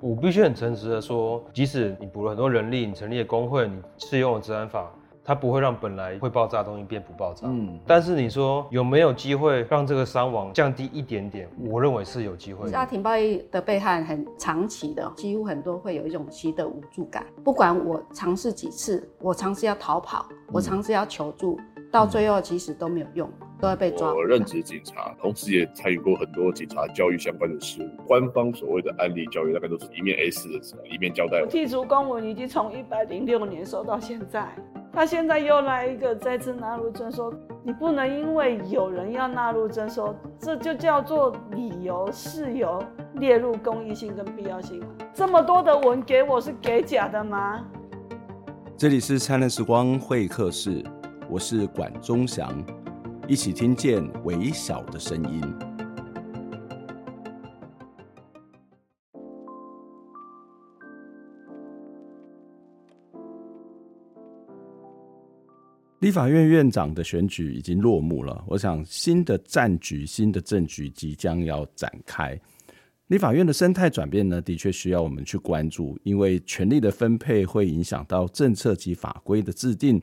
我必须很诚实的说，即使你补了很多人力，你成立了工会，你适用了治安法。它不会让本来会爆炸的东西变不爆炸。嗯，但是你说有没有机会让这个伤亡降低一点点？我认为是有机会的。家庭暴力的被害很长期的，几乎很多会有一种习得无助感。不管我尝试几次，我尝试要逃跑，我尝试要求助，嗯、到最后其实都没有用，都会被抓。我任职警察，同时也参与过很多警察教育相关的事务。官方所谓的案例教育，大概都是一面 A4 的纸，一面交代。剔除公文已经从一百零六年收到现在。他现在又来一个再次纳入征收，你不能因为有人要纳入征收，这就叫做理由事由列入公益性跟必要性。这么多的文给我是给假的吗？这里是灿烂时光会客室，我是管中祥，一起听见微小的声音。立法院院长的选举已经落幕了，我想新的战局、新的政局即将要展开。立法院的生态转变呢，的确需要我们去关注，因为权力的分配会影响到政策及法规的制定，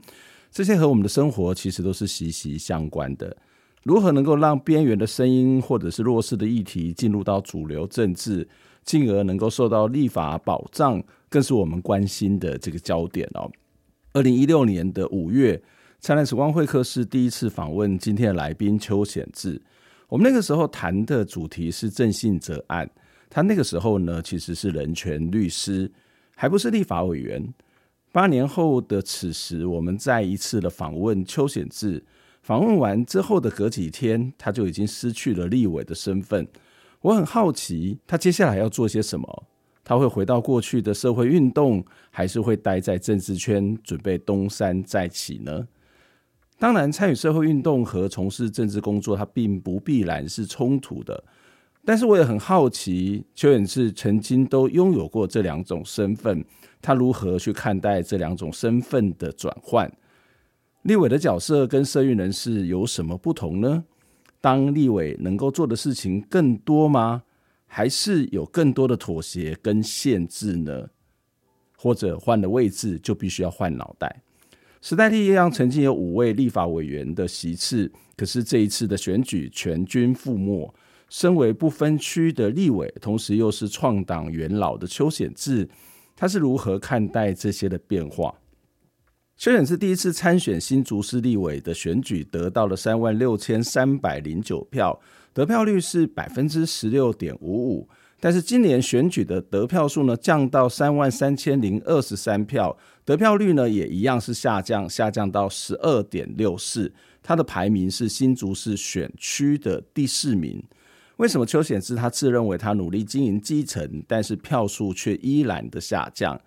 这些和我们的生活其实都是息息相关的。如何能够让边缘的声音或者是弱势的议题进入到主流政治，进而能够受到立法保障，更是我们关心的这个焦点哦。二零一六年的五月。灿烂时光会客室第一次访问今天的来宾邱显智。我们那个时候谈的主题是郑信哲案。他那个时候呢，其实是人权律师，还不是立法委员。八年后的此时，我们再一次的访问邱显智。访问完之后的隔几天，他就已经失去了立委的身份。我很好奇，他接下来要做些什么？他会回到过去的社会运动，还是会待在政治圈，准备东山再起呢？当然，参与社会运动和从事政治工作，它并不必然是冲突的。但是，我也很好奇，邱远志曾经都拥有过这两种身份，他如何去看待这两种身份的转换？立委的角色跟社运人士有什么不同呢？当立委能够做的事情更多吗？还是有更多的妥协跟限制呢？或者换了位置就必须要换脑袋？时代力量曾经有五位立法委员的席次，可是这一次的选举全军覆没。身为不分区的立委，同时又是创党元老的邱显智，他是如何看待这些的变化？邱显智第一次参选新竹市立委的选举，得到了三万六千三百零九票，得票率是百分之十六点五五。但是今年选举的得票数呢，降到三万三千零二十三票，得票率呢也一样是下降，下降到十二点六四。他的排名是新竹市选区的第四名。为什么邱显智他自认为他努力经营基层，但是票数却依然的下降？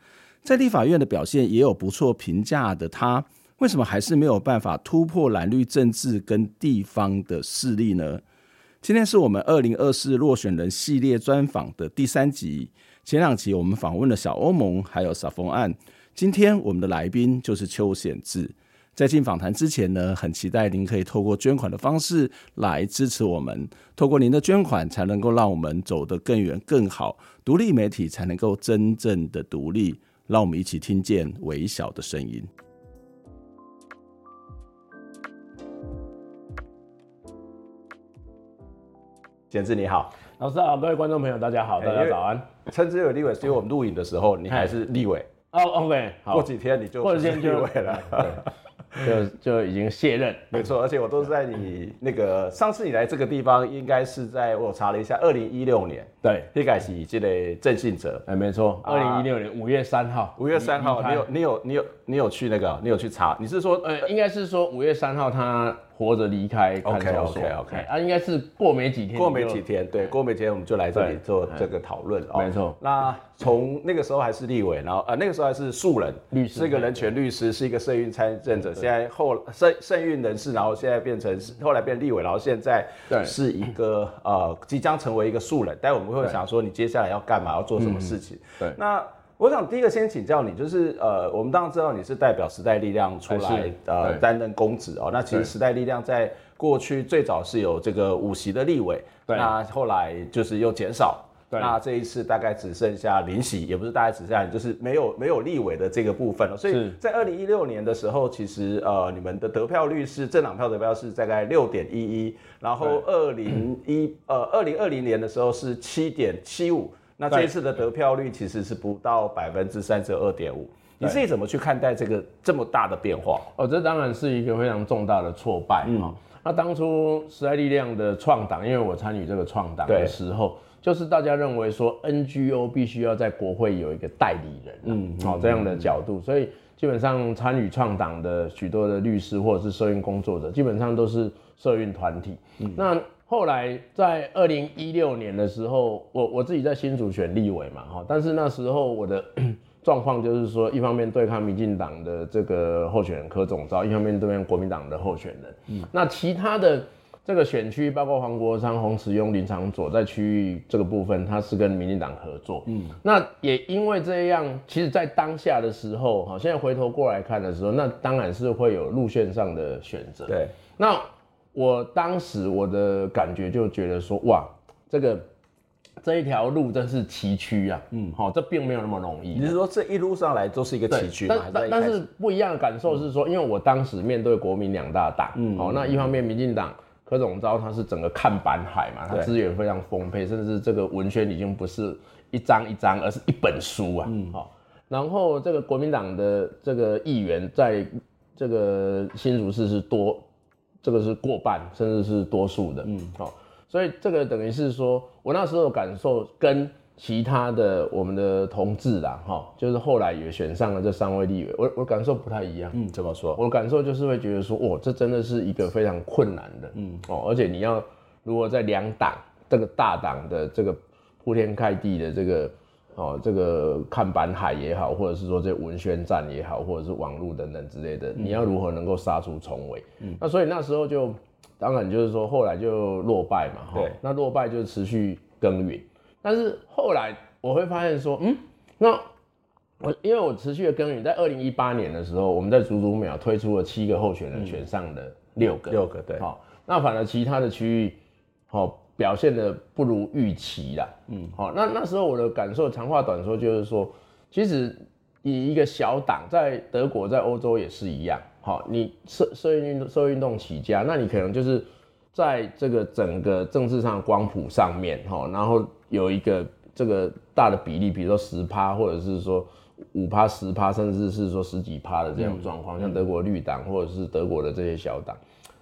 在立法院的表现也有不错评价的他，为什么还是没有办法突破蓝绿政治跟地方的势力呢？今天是我们二零二四落选人系列专访的第三集。前两集我们访问了小欧盟，还有撒丰案。今天我们的来宾就是邱显智。在进访谈之前呢，很期待您可以透过捐款的方式来支持我们。透过您的捐款，才能够让我们走得更远更好，独立媒体才能够真正的独立。让我们一起听见微小的声音。简志你好，老师好，各位观众朋友大家好，大家早安。称之为立委，是因为我们录影的时候你还是立委哦，OK，好，过几天你就过几天就立委了。就就已经卸任，没错，而且我都是在你那个上次你来这个地方，应该是在我查了一下，二零一六年，对，一改是这类郑信哲，哎，没错，二零一六年五月三号，五月三号，你有你有你有你有去那个，你有去查，你是说，呃，应该是说五月三号他。活着离开看守所。OK OK OK，啊，应该是过没几天，过没几天，对，过没几天我们就来这里做这个讨论哦。没错，那从那个时候还是立委，然后呃那个时候还是素人律师，是一个人权律师，是一个社运参政者，现在后社社运人士，然后现在变成后来变立委，然后现在是一个呃即将成为一个素人，但我们会想说你接下来要干嘛，要做什么事情？对，那。我想第一个先请教你，就是呃，我们当然知道你是代表时代力量出来呃担任公职哦。那其实时代力量在过去最早是有这个五席的立委，对。那后来就是又减少，那这一次大概只剩下林席，也不是大概只剩下，就是没有没有立委的这个部分了。所以在二零一六年的时候，其实呃你们的得票率是政党票得票是大概六点一一，然后二零一呃二零二零年的时候是七点七五，那这一次的得票率其实是不到百分之三十二点五。你自己怎么去看待这个这么大的变化？哦，这当然是一个非常重大的挫败。嗯，那当初时代力量的创党，因为我参与这个创党的时候。就是大家认为说 NGO 必须要在国会有一个代理人，嗯，好这样的角度，所以基本上参与创党的许多的律师或者是社运工作者，基本上都是社运团体。嗯，那后来在二零一六年的时候，我我自己在新竹选立委嘛，哈，但是那时候我的 状况就是说，一方面对抗民进党的这个候选人柯总召，一方面对抗国民党的候选人，嗯，那其他的。这个选区包括黄国昌、洪慈庸、林长佐在区域这个部分，他是跟民进党合作。嗯，那也因为这样，其实，在当下的时候，哈，现在回头过来看的时候，那当然是会有路线上的选择。对，那我当时我的感觉就觉得说，哇，这个这一条路真是崎岖啊。嗯，好，这并没有那么容易。你是说这一路上来都是一个崎岖吗？但但是不一样的感受是说，因为我当时面对国民两大党，嗯，好，那一方面民进党。柯总召他是整个看板海嘛，他资源非常丰沛，甚至这个文宣已经不是一张一张，而是一本书啊。嗯，好。然后这个国民党的这个议员在这个新竹市是多，这个是过半，甚至是多数的。嗯，好。所以这个等于是说我那时候感受跟。其他的我们的同志啦，哈，就是后来也选上了这三位立委，我我感受不太一样。嗯，怎么说？我的感受就是会觉得说，哇，这真的是一个非常困难的，嗯哦，而且你要如果在两党这个大党的这个铺天盖地的这个哦这个看板海也好，或者是说这文宣战也好，或者是网络等等之类的，嗯、你要如何能够杀出重围？嗯，那所以那时候就当然就是说后来就落败嘛，哈，那落败就持续耕耘。但是后来我会发现说，嗯，那我因为我持续的耕耘，在二零一八年的时候，我们在竹竹秒推出了七个候选人，选上了六个，六个对，好，那反而其他的区域，好表现的不如预期啦，嗯，好，那那时候我的感受，长话短说就是说，其实以一个小党在德国、在欧洲也是一样，好，你社社运运动社运动起家，那你可能就是在这个整个政治上的光谱上面，哈，然后。有一个这个大的比例，比如说十趴，或者是说五趴、十趴，甚至是说十几趴的这样状况，嗯、像德国绿党或者是德国的这些小党，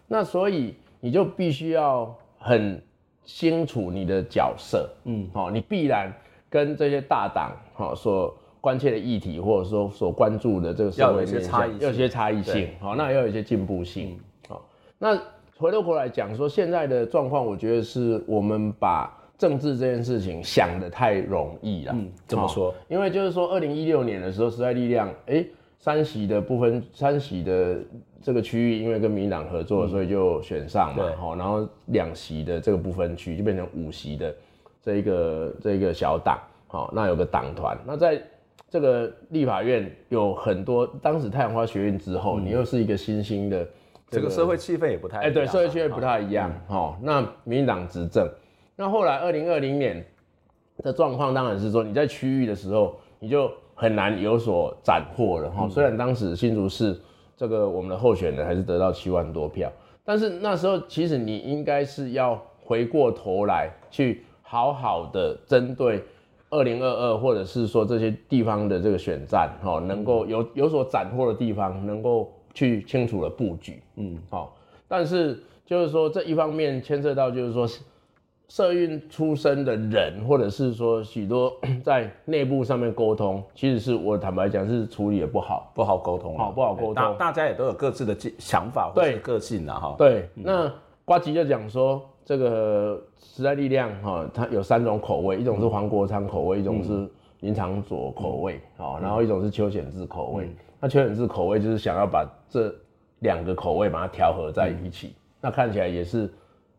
那所以你就必须要很清楚你的角色，嗯，好，你必然跟这些大党好所关切的议题，或者说所关注的这个社会面向，要有些差异性，好，那要有一些进步性，好，那回头过来讲说现在的状况，我觉得是我们把。政治这件事情想的太容易了。嗯，怎么说？因为就是说，二零一六年的时候，时代力量，哎、欸，三席的部分，三席的这个区域，因为跟民进党合作，所以就选上嘛。好、嗯，然后两席的这个不分区就变成五席的这一个这一个小党。好，那有个党团。那在这个立法院有很多，当时太阳花学院之后，嗯、你又是一个新兴的、这个，这个社会气氛也不太，哎、欸，对，社会气氛不太一样。好、嗯，那民进党执政。那后来，二零二零年的状况当然是说，你在区域的时候，你就很难有所斩获了哈。虽然当时新竹市这个我们的候选人还是得到七万多票，但是那时候其实你应该是要回过头来去好好的针对二零二二，或者是说这些地方的这个选战哈，能够有有所斩获的地方，能够去清楚的布局，嗯，好。但是就是说这一方面牵涉到就是说。社运出身的人，或者是说许多 在内部上面沟通，其实是我坦白讲是处理也不好，不好沟通，好不好沟通？大大家也都有各自的想法或者个性的哈。对，那瓜吉就讲说，这个时代力量哈，它有三种口味，一种是黄国昌口味，一种是林长佐口味，好，然后一种是邱显智口味。那邱显智口味就是想要把这两个口味把它调和在一起，那看起来也是。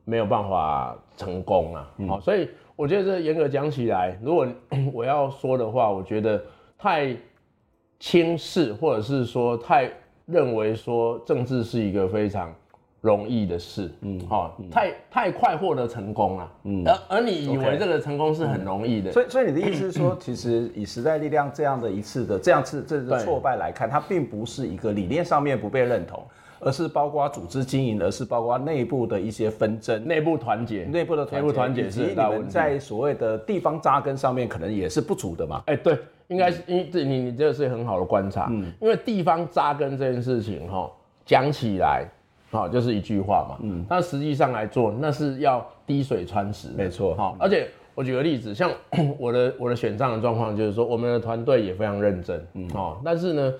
没有办法成功啊，好、嗯，所以我觉得这严格讲起来，如果 我要说的话，我觉得太轻视，或者是说太认为说政治是一个非常容易的事，嗯，好，太太快获得成功了，嗯，而而你以为这个成功是很容易的，所以所以你的意思是说，其实以时代力量这样的一次的这样次这次挫败来看，它并不是一个理念上面不被认同，而是包括组织经营，而是包括内部的一些纷争、内部团结、内部的内部团结是你们在所谓的地方扎根上面可能也是不足的嘛？哎，对，应该是因为这你你这个是很好的观察，嗯，因为地方扎根这件事情哈，讲起来。好，就是一句话嘛。嗯，但实际上来做，那是要滴水穿石。没错。好，而且我举个例子，像 我的我的选战的状况，就是说我们的团队也非常认真。嗯。哦，但是呢，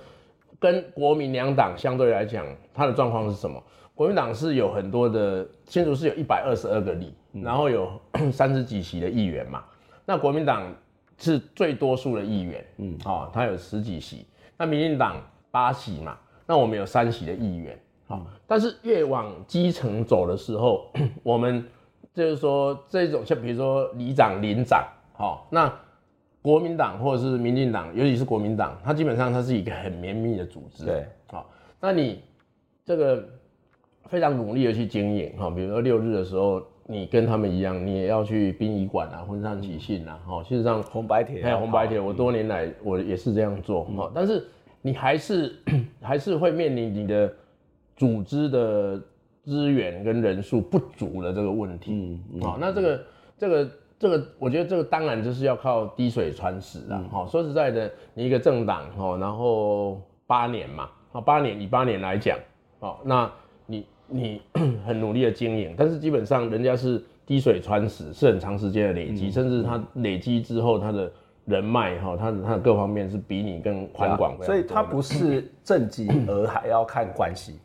跟国民两党相对来讲，它的状况是什么？国民党是有很多的，新竹是有一百二十二个里，嗯、然后有 三十几席的议员嘛。那国民党是最多数的议员。嗯。哦，他有十几席。那民进党八席嘛，那我们有三席的议员。好但是越往基层走的时候，我们就是说这种像比如说里长、邻长，好，那国民党或者是民进党，尤其是国民党，它基本上它是一个很绵密的组织，对，好，那你这个非常努力的去经营，哈，比如说六日的时候，你跟他们一样，你也要去殡仪馆啊、婚丧喜庆啊，哈，事实上红白帖，还有红白帖，我多年来我也是这样做，哈，但是你还是 还是会面临你的。组织的资源跟人数不足的这个问题，嗯，嗯，好，那这个这个这个，我觉得这个当然就是要靠滴水穿石啊。好，说实在的，你一个政党，哈，然后八年嘛，啊，八年以八年来讲，好，那你你 很努力的经营，但是基本上人家是滴水穿石，是很长时间的累积，嗯，甚至他累积之后，他的人脉哈，他的他的各方面是比你更宽广的，所以他不是 政绩，而还要看关系。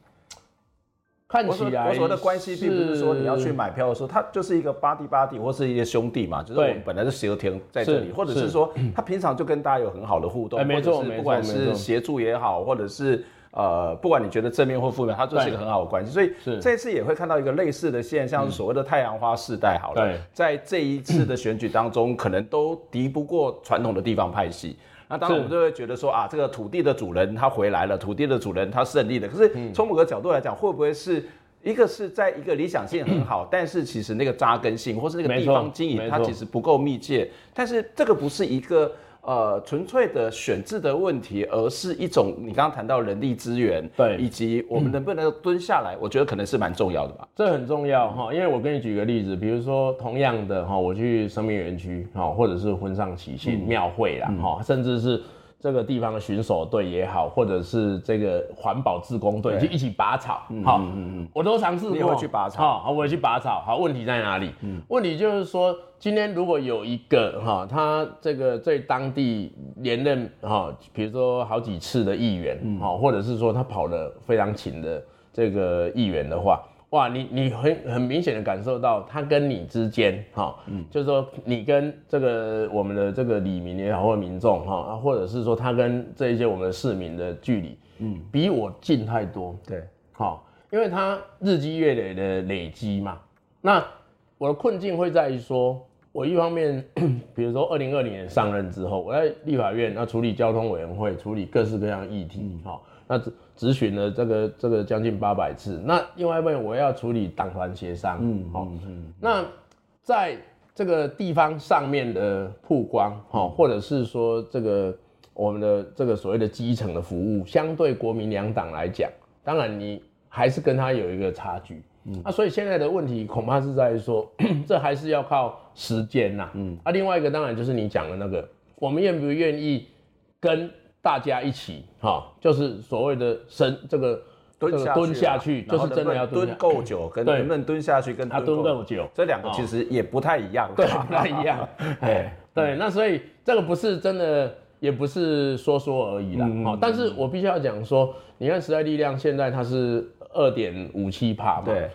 看起来，我说的关系并不是说你要去买票的时候，他就是一个巴蒂巴蒂，或是一些兄弟嘛，就是我们本来是协调在这里，或者是说他平常就跟大家有很好的互动，没错没错，不管是协助也好，或者是呃，不管你觉得正面或负面，他就是一个很好的关系。所以这次也会看到一个类似的现象，所谓的太阳花世代，好了，在这一次的选举当中，可能都敌不过传统的地方派系。那当然，我们就会觉得说啊，这个土地的主人他回来了，土地的主人他胜利了。可是从某个角度来讲，会不会是一个是在一个理想性很好，但是其实那个扎根性或是那个地方经营它其实不够密切，但是这个不是一个。呃，纯粹的选制的问题，而是一种你刚刚谈到人力资源，对，以及我们能不能蹲下来，我觉得可能是蛮重要的吧。这很重要哈，因为我跟你举个例子，比如说同样的哈，我去生命园区哈，或者是婚丧喜庆庙会啦哈，甚至是。这个地方的巡守队也好，或者是这个环保志工队，就一起拔草。好，嗯嗯嗯，我都尝试过。你会去拔草？好，我也去拔草。好，问题在哪里？嗯，问题就是说，今天如果有一个哈，他这个在当地连任哈，比如说好几次的议员，好，或者是说他跑得非常勤的这个议员的话。哇，你你很很明显的感受到他跟你之间，哈，嗯，就是说你跟这个我们的这个李明也好，或者民众，哈，或者是说他跟这一些我们的市民的距离，嗯，比我近太多，对，好，因为他日积月累的累积嘛。那我的困境会在于说，我一方面，比如说二零二零年上任之后，我在立法院要处理交通委员会，处理各式各样议题，哈，那质询了这个这个将近八百次，那另外一边我要处理党团协商，嗯，好，嗯，那在这个地方上面的曝光，哈，或者是说这个我们的这个所谓的基层的服务，相对国民两党来讲，当然你还是跟他有一个差距，嗯，那所以现在的问题恐怕是在于说，这还是要靠时间呐，嗯，啊，另外一个当然就是你讲的那个，我们愿不愿意跟。大家一起哈，就是所谓的深这个蹲下蹲下去，就是真的要蹲够久，跟能不能蹲下去跟他蹲够久，这两个其实也不太一样，对，不太一样。哎，对，那所以这个不是真的，也不是说说而已啦。好，但是我必须要讲说，你看时代力量现在它是二点五七帕嘛，对。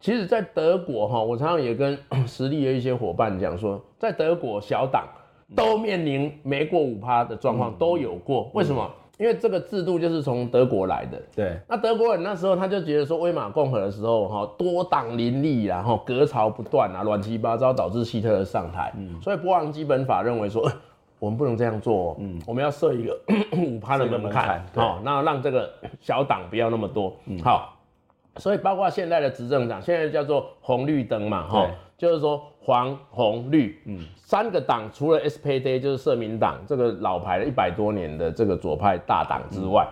其实，在德国哈，我常常也跟 实力的一些伙伴讲说，在德国小党。都面临没过五趴的状况，都有过。为什么？因为这个制度就是从德国来的。对。那德国人那时候他就觉得说，威玛共和的时候，哈，多党林立，然后隔潮不断啊，乱七八糟，导致希特勒上台。嗯。所以波昂基本法认为说，我们不能这样做。嗯。我们要设一个 五趴的门槛，好，那让这个小党不要那么多。嗯。好。所以包括现在的执政党，现在叫做红绿灯嘛，哈，就是说黄红绿，嗯，三个党除了 SPD 就是社民党这个老牌的一百多年的这个左派大党之外，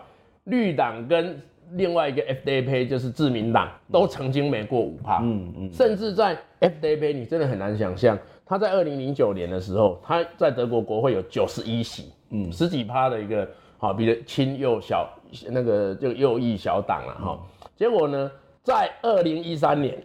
嗯、绿党跟另外一个 FDP 就是自民党都曾经没过五趴，嗯嗯，甚至在 FDP 你真的很难想象，他在二零零九年的时候，他在德国国会有九十一席，嗯，十几趴的一个好，比如亲右小那个就右翼小党了哈。结果呢，在二零一三年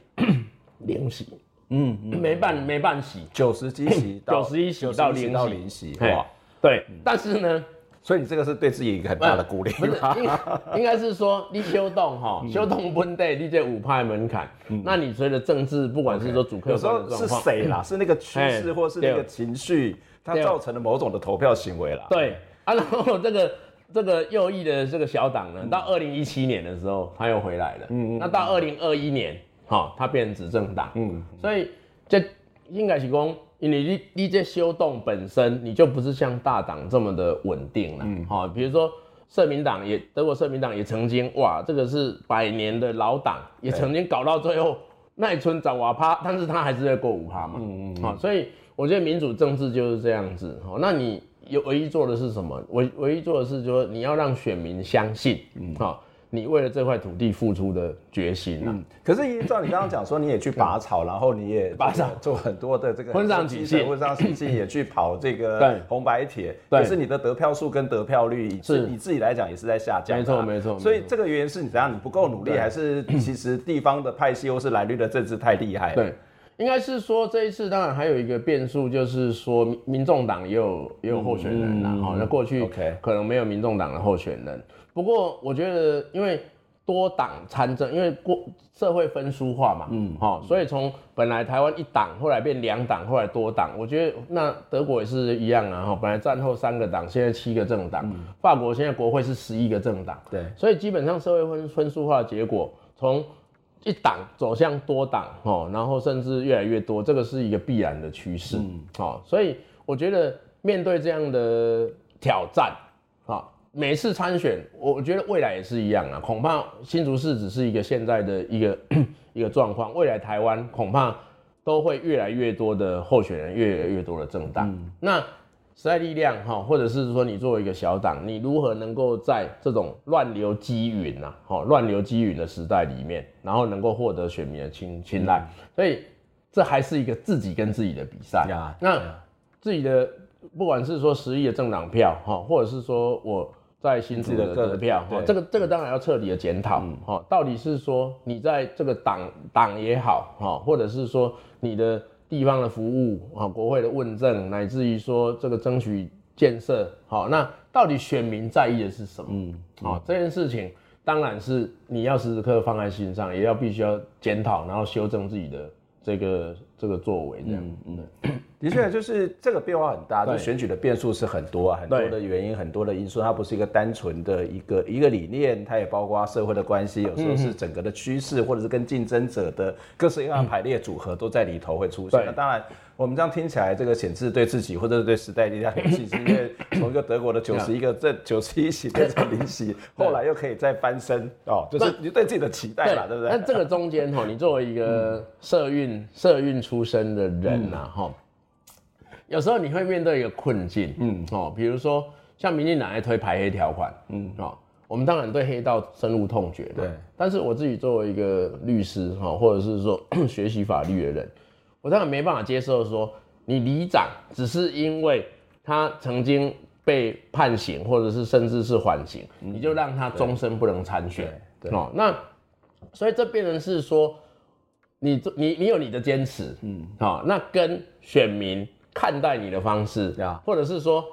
零席，嗯，没办没办席，九十几席，九十一席到零到零席，哇，对，但是呢，所以你这个是对自己一个很大的鼓励，不是，应该是说你修动哈，修动问题，你这五派门槛，那你随着政治，不管是说主客观的状况，是谁啦？是那个趋势，或是那个情绪，它造成了某种的投票行为啦。对，啊，然后这个。这个右翼的这个小党呢，到二零一七年的时候，他又回来了。嗯，那到二零二一年，哈，他变成执政党。嗯，所以这应该是说，因为你你这修动本身，你就不是像大党这么的稳定了。嗯，好，比如说社民党也，德国社民党也曾经，哇，这个是百年的老党，也曾经搞到最后奈春找瓦趴，但是他还是在过五趴嘛。嗯嗯，好，所以我觉得民主政治就是这样子。好，那你。有唯一做的是什么？唯唯一做的是说，你要让选民相信，嗯，好，你为了这块土地付出的决心啊。嗯，可是依照你刚刚讲说，你也去拔草，然后你也拔草，做很多的这个婚丧喜庆，婚丧喜庆 也去跑这个红白帖，对，可是你的得票数跟得票率是你自己来讲也是在下降，没错没错。所以这个原因是你怎样？你不够努力，还是其实地方的派系或是蓝绿的政治太厉害？对。应该是说这一次，当然还有一个变数，就是说民众党也有也有候选人啦。哈、嗯，那过去可能没有民众党的候选人。不过我觉得，因为多党参政，因为过社会分书化嘛，嗯，好，所以从本来台湾一党，后来变两党，后来多党。我觉得那德国也是一样啊，哈，本来战后三个党，现在七个政党。嗯、法国现在国会是十一个政党，对，所以基本上社会分分书化的结果从。一党走向多党，哦，然后甚至越来越多，这个是一个必然的趋势，嗯，好，所以我觉得面对这样的挑战，啊，每次参选，我觉得未来也是一样啊，恐怕新竹市只是一个现在的一个 一个状况，未来台湾恐怕都会越来越多的候选人，越来越多的政党，嗯、那。时代力量哈，或者是说你作为一个小党，你如何能够在这种乱流积云呐，哈，乱流积云的时代里面，然后能够获得选民的青青睐？所以这还是一个自己跟自己的比赛。那自己的不管是说十亿的政党票哈，或者是说我在新竹的得票哈，这个这个当然要彻底的检讨哈，到底是说你在这个党党也好哈，或者是说你的。地方的服务啊，国会的问政，乃至于说这个争取建设，好，那到底选民在意的是什么？嗯，好，这件事情当然是你要时时刻刻放在心上，也要必须要检讨，然后修正自己的这个这个作为，这样，嗯。嗯。的确，就是这个变化很大，就选举的变数是很多啊，很多的原因，很多的因素，它不是一个单纯的一个一个理念，它也包括社会的关系，有时候是整个的趋势，或者是跟竞争者的各式各样排列组合都在里头会出现。那当然，我们这样听起来，这个显示对自己或者是对时代力量有信心，因为从一个德国的九十一个这九十一席变成零席，后来又可以再翻身哦，就是你对自己的期待嘛，对不对？那这个中间哈，你作为一个社运社运出身的人呐，哈。有时候你会面对一个困境，嗯，哦，比如说像民进党在推排黑条款，嗯，哦，我们当然对黑道深恶痛绝，对。但是我自己作为一个律师，哈，或者是说 学习法律的人，我当然没办法接受说你里长只是因为他曾经被判刑，或者是甚至是缓刑，嗯，你就让他终身不能参选，对，哦，那所以这变成是说你你你有你的坚持，嗯，好，那跟选民。看待你的方式，或者是说，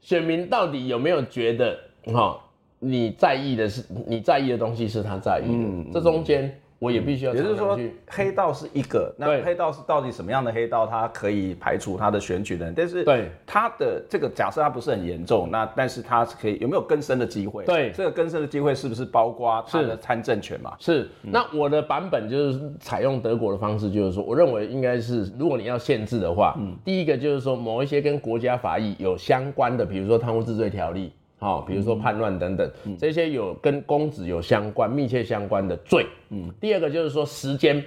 选民到底有没有觉得，哈，你在意的是你在意的东西是他在意的，嗯，这中间。我也必须要，也就是说，黑道是一个，那黑道是到底什么样的黑道？它可以排除他的选举人，但是对他的这个假设，他不是很严重，那但是他是可以有没有更生的机会？对，这个更生的机会是不是包括他的参政权嘛？是。那我的版本就是采用德国的方式，就是说，我认为应该是，如果你要限制的话，嗯，第一个就是说，某一些跟国家法益有相关的，比如说贪污治罪条例。好，比如说叛乱等等，嗯、这些有跟公子有相关、密切相关的罪。嗯，第二个就是说时间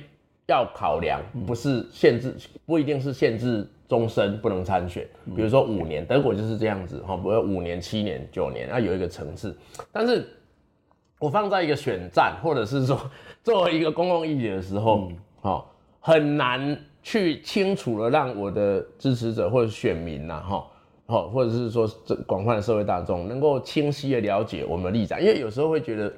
要考量，不是限制，不一定是限制终身不能参选。比如说五年，德国就是这样子，哈，比如五年、七年、九年，那有一个层次。但是我放在一个选战，或者是说作为一个公共议题的时候，好、嗯，很难去清楚的让我的支持者或者选民呐，哈。好，或者是说这广泛的社会大众能够清晰的了解我们的立场，因为有时候会觉得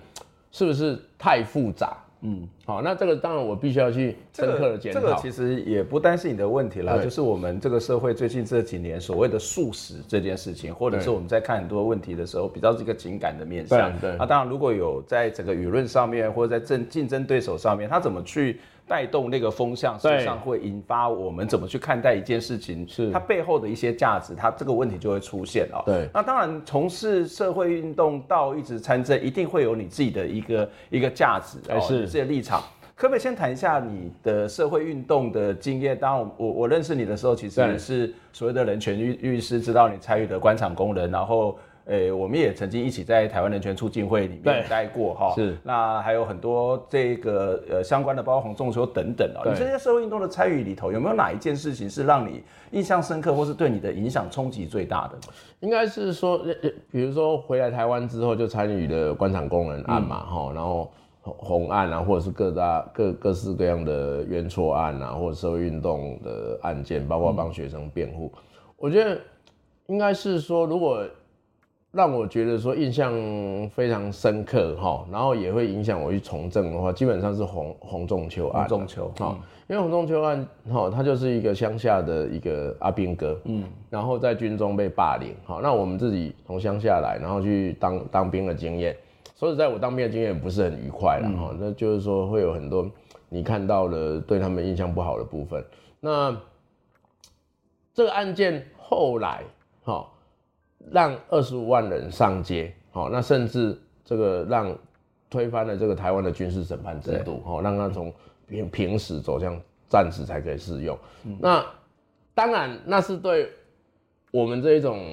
是不是太复杂？嗯，好，那这个当然我必须要去深刻的检讨。这个其实也不单是你的问题啦，就是我们这个社会最近这几年所谓的素食这件事情，或者是我们在看很多问题的时候，比较这个情感的面向。那当然，如果有在整个舆论上面，或者在争竞争对手上面，他怎么去？带动那个风向，实际上会引发我们怎么去看待一件事情，是它背后的一些价值，它这个问题就会出现哦。对，那当然从事社会运动到一直参政，一定会有你自己的一个一个价值，哦，是这些立场。可不可以先谈一下你的社会运动的经验？当然我，我我认识你的时候，其实是所谓的人权律律师，知道你参与的官场工人，然后。诶、欸，我们也曾经一起在台湾人权促进会里面待过哈。是，那还有很多这个呃相关的，包括洪仲丘等等啊。你这些社会运动的参与里头，有没有哪一件事情是让你印象深刻，或是对你的影响冲击最大的？应该是说，比如说回来台湾之后就参与了官场工人案嘛，哈、嗯，然后红案啊，或者是各大各各式各样的冤错案啊，或者社会运动的案件，包括帮学生辩护、嗯。我觉得应该是说，如果让我觉得说印象非常深刻哈，然后也会影响我去从政的话，基本上是洪洪仲秋案。洪仲秋，好，因为洪仲秋案，哈，他就是一个乡下的一个阿兵哥，嗯，然后在军中被霸凌，好，那我们自己从乡下来，然后去当当兵的经验，说实在，我当兵的经验不是很愉快了哈，那就是说会有很多你看到了对他们印象不好的部分。那这个案件后来，哈。让二十五万人上街，好，那甚至这个让推翻了这个台湾的军事审判制度，好，让他从平平时走向战时才可以适用。嗯。那当然，那是对我们这一种，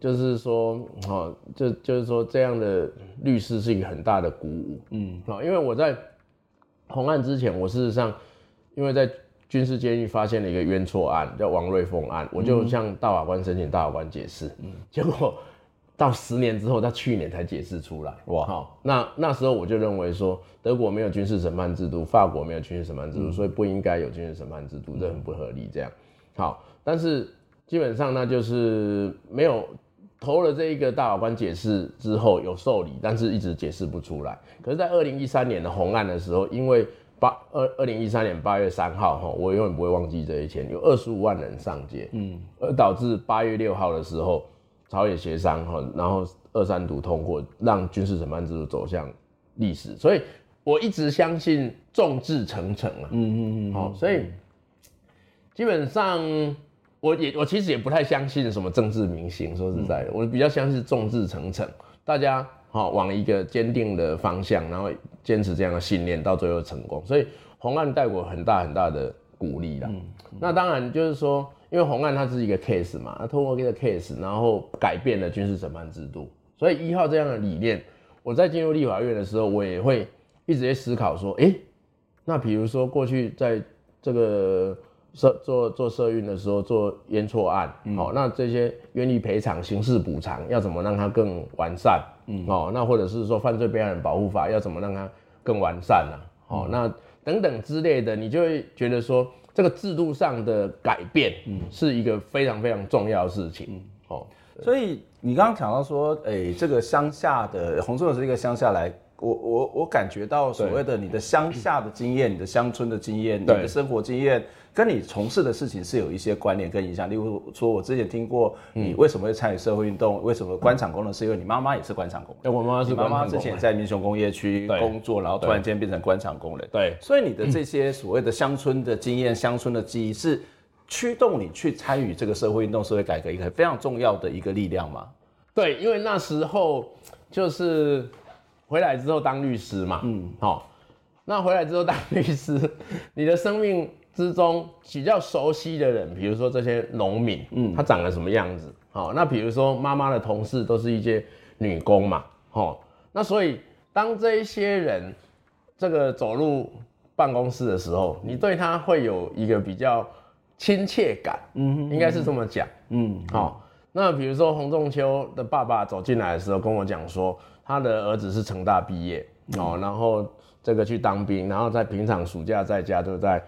就是说，哦，就就是说这样的律师是一个很大的鼓舞，嗯，啊，因为我在红案之前，我事实上因为在。军事监狱发现了一个冤错案，叫王瑞丰案，我就向大法官申请大法官解释，嗯，结果到十年之后，他去年才解释出来，哇，好，那那时候我就认为说，德国没有军事审判制度，法国没有军事审判制度，嗯、所以不应该有军事审判制度，这很不合理，这样，好，但是基本上那，就是没有投了这一个大法官解释之后有受理，但是一直解释不出来，可是，在二零一三年的红案的时候，因为八二二零一三年八月三号，哈，我永远不会忘记这一天，有二十五万人上街，嗯，而导致八月六号的时候朝野协商，哈，然后二三读通过，让军事审判制度走向历史。所以我一直相信众志成城啊，嗯嗯嗯，好，所以基本上我也我其实也不太相信什么政治明星，说实在的，我比较相信众志成城，大家。好，往一个坚定的方向，然后坚持这样的信念，到最后成功。所以红案带给我很大很大的鼓励啦。嗯嗯、那当然就是说，因为红案它是一个 case 嘛，它通过这个 case，然后改变了军事审判制度。所以一号这样的理念，我在进入立法院的时候，我也会一直在思考说，哎、欸，那比如说过去在这个。社做做社运的时候做冤错案，好、那这些冤利赔偿、刑事补偿要怎么让它更完善？嗯，哦、喔，那或者是说犯罪被害人保护法要怎么让它更完善呢、啊？哦、那等等之类的，你就会觉得说这个制度上的改变，嗯，是一个非常非常重要的事情。嗯，哦、喔，所以你刚刚讲到说，哎、欸，这个乡下的洪仲丘是一个乡下来。我我我感觉到所谓的你的乡下的经验，你的乡村的经验，你的生活经验，跟你从事的事情是有一些关联跟影响。例如说，我之前听过你为什么会参与社会运动，为什么官场工人，是因为你妈妈也是官场工人。我妈妈是官场工人。妈妈之前在民雄工业区工作，然后突然间变成官场工人。对，所以你的这些所谓的乡村的经验、乡村的记忆，是驱动你去参与这个社会运动、社会改革一个非常重要的一个力量吗？对，因为那时候就是。回来之后当律师嘛，嗯，好，那回来之后当律师，你的生命之中比较熟悉的人，比如说这些农民，嗯，他长得什么样子？好，那比如说妈妈的同事都是一些女工嘛，好，那所以当这一些人这个走入办公室的时候，你对他会有一个比较亲切感，嗯，应该是这么讲，嗯，好，那比如说洪仲秋的爸爸走进来的时候跟我讲说，他的儿子是成大毕业，哦，然后这个去当兵，然后在平常暑假在家就在。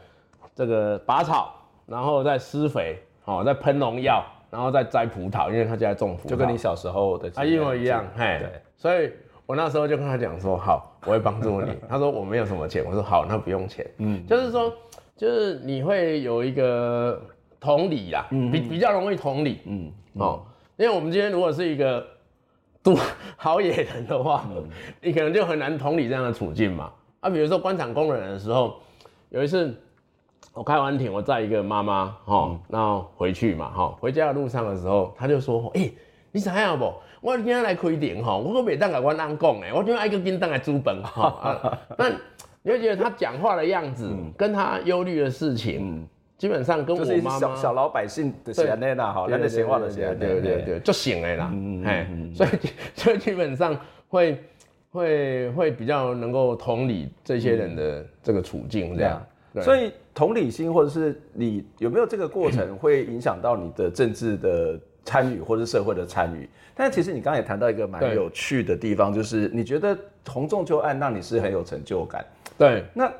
这个拔草，然后在施肥，哦，在喷农药，然后再摘葡萄，因为他家在种葡萄，就跟你小时候的啊一模一样，嘿，对，所以我那时候就跟他讲说，好，我会帮助你。他说我没有什么钱，我说好，那不用钱，嗯，就是说，就是你会有一个同理啦，嗯，比比较容易同理，嗯，哦，因为我们今天如果是一个都 好野人的话，你可能就很难同理这样的处境嘛，啊，比如说官场工人的时候，有一次。我开完庭，我载一个妈妈，哈，然后回去嘛，哈，回家的路上的时候，他就说，哎、欸，你怎样不？我今天来开庭，哈，我可袂当甲阮翁讲，哎，我今天爱个跟当来煮饭，哈，那你会觉得他讲话的样子，跟他忧虑的事情，基本上跟我妈妈小小老百姓的闲内啦，哈，人的闲话的闲，对对对对，就醒了啦，哎，所以 所以基本上会会会比较能够同理这些人的这个处境，这样。所以同理心，或者是你有没有这个过程，会影响到你的政治的参与，或者是社会的参与。但其实你刚刚也谈到一个蛮有趣的地方，就是你觉得洪仲丘案让你是很有成就感。对，那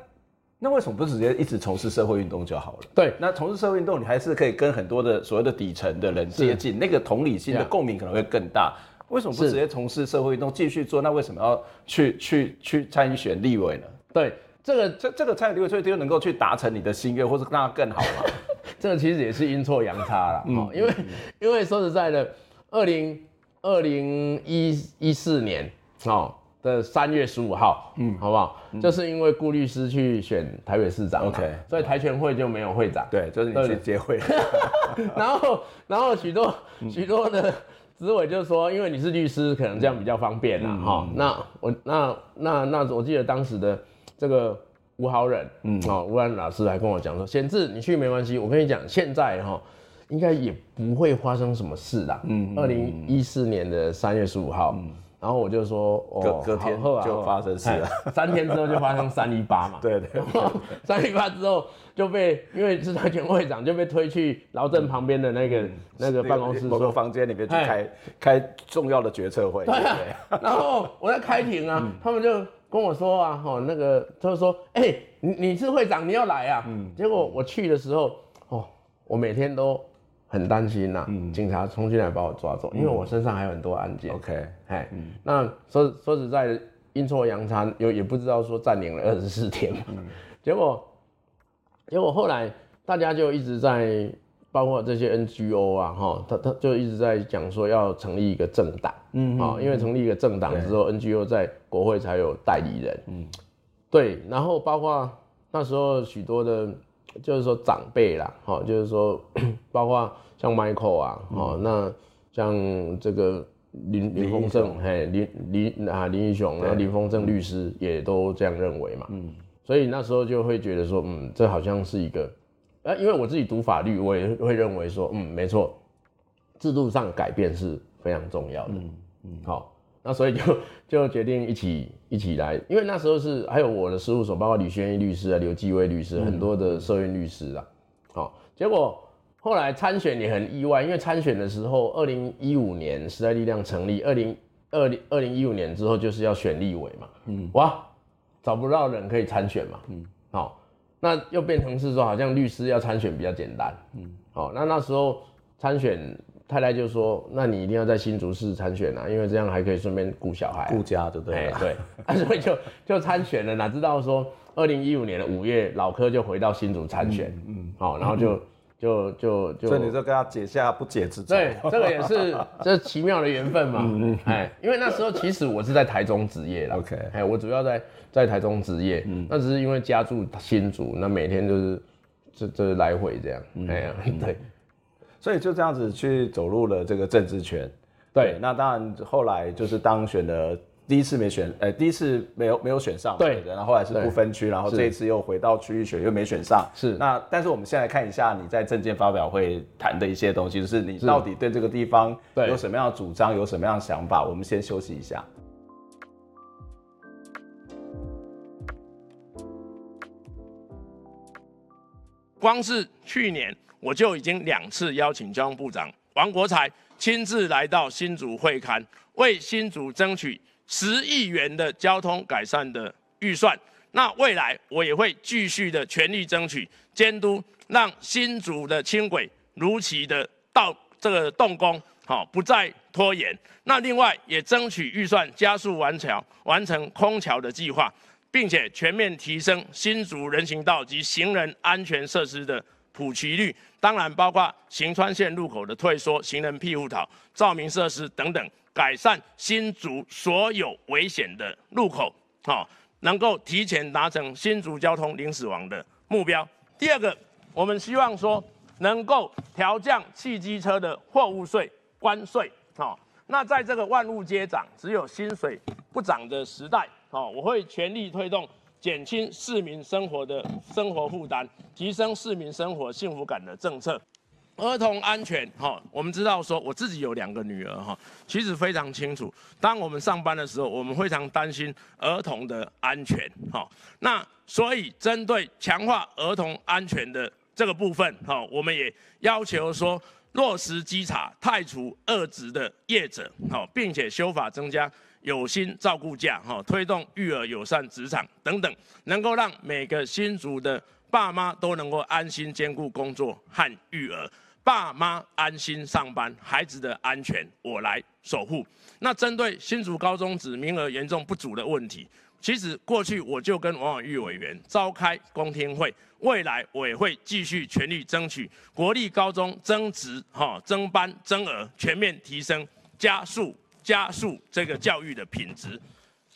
那为什么不直接一直从事社会运动就好了？对，那从事社会运动，你还是可以跟很多的所谓的底层的人接近，那个同理心的共鸣可能会更大。为什么不直接从事社会运动继续做？那为什么要去去去参与选立委呢？对。这个这这个参与立委，所以就能够去达成你的心愿，或是让它更好嘛？这个其实也是阴错阳差了，嗯，因为因为说实在的，二零二零一一四年哦的三月十五号，嗯，好不好？就是因为顾律师去选台北市长，OK，所以台全会就没有会长，对，就是你去接会，然后然后许多许多的执委就说，因为你是律师，可能这样比较方便啦，哈，那我那那那我记得当时的。这个吴豪忍，嗯，哦，吴安老师还跟我讲说，贤智你去没关系，我跟你讲，现在哈，应该也不会发生什么事啦。嗯，二零一四年的三月十五号，嗯，然后我就说，哦，隔天就发生事了，三天之后就发生三一八嘛，对 对，三一八之后就被因为是他全会长就被推去劳政旁边的那个那个办公室，某个房间里面去开开重要的决策会，对，然后我在开庭啊，他们就。跟我说啊，哦，那个他就说，哎、欸，你你是会长，你要来啊。嗯。结果我去的时候，哦，我每天都很担心呐、啊，嗯、警察冲进来把我抓走，因为我身上还有很多案件。OK。那说说实在的，阴错阳差，有也不知道说占领了二十四天结果，结果后来大家就一直在。包括这些 NGO 啊，哈，他他就一直在讲说要成立一个政党，嗯，啊，因为成立一个政党之后，NGO 在国会才有代理人，嗯，对，然后包括那时候许多的，就是说长辈啦，哈，就是说包括像 Michael 啊，哦、嗯，那像这个林林峰正，嘿，林林啊林义雄，然后林峰正律师也都这样认为嘛，嗯，所以那时候就会觉得说，嗯，这好像是一个。啊，因为我自己读法律，我也会认为说，嗯，没错，制度上改变是非常重要的。嗯嗯，好，那所以就就决定一起一起来，因为那时候是还有我的事务所，包括李轩一律师啊、刘继威律师，嗯、很多的社运律师啊。好，结果后来参选也很意外，因为参选的时候，二零一五年时代力量成立，二零二零二零一五年之后就是要选立委嘛。嗯，哇，找不到人可以参选嘛。嗯，好。那又变成是说，好像律师要参选比较简单，嗯，好，那那时候参选太太就说，那你一定要在新竹市参选啊，因为这样还可以顺便顾小孩、顾家，对不对？对，啊，所以就就参选了，哪知道说，二零一五年的五月，老柯就回到新竹参选，嗯，好，然后就就 就就，所以你就跟他解下不解之仇，对，这个也是这奇妙的缘分嘛，嗯嗯，哎，因为那时候其实我是在台中职业了，OK，哎，我主要在。在台中职业，嗯，那只是因为家住新竹，那每天就是这这来回这样，哎呀，对，所以就这样子去走入了这个政治圈，对，那当然后来就是当选了第一次没选，呃，第一次没有没有选上，对，然后后来是不分区，然后这一次又回到区域选又没选上，是。那但是我们先来看一下你在政见发表会谈的一些东西，就是你到底对这个地方有什么样的主张，有什么样的想法？我们先休息一下。光是去年我就已经两次邀请交通部长王国材亲自来到新竹会勘，为新竹争取十亿元的交通改善的预算。那未来我也会继续的全力争取监督，让新竹的轻轨如期的到这个动工，好，不再拖延。那另外也争取预算加速完桥，完成空桥的计划。并且全面提升新竹人行道及行人安全设施的普及率，当然包括行川线路口的退缩、行人庇护岛、照明设施等等，改善新竹所有危险的路口，好，能够提前达成新竹交通零死亡的目标。第二个，我们希望说能够调降汽机车的货物税、关税，好，那在这个万物皆涨，只有薪水不涨的时代。好，我会全力推动减轻市民生活的生活负担，提升市民生活幸福感的政策。儿童安全，哈，我们知道说，我自己有两个女儿，哈，其实非常清楚。当我们上班的时候，我们非常担心儿童的安全，哈。那所以针对强化儿童安全的这个部分，哈，我们也要求说落实稽查，汰除恶职的业者，哈，并且修法增加。有薪照顾假，哈，推动育儿友善职场等等，能够让每个新竹的爸妈都能够安心兼顾工作和育儿，爸妈安心上班，孩子的安全我来守护。那针对新竹高中职名额严重不足的问题，其实过去我就跟王婉玉委员召开公听会，未来我也会继续全力争取国立高中增职、哈增班、增额全面提升，加速。加速这个教育的品质，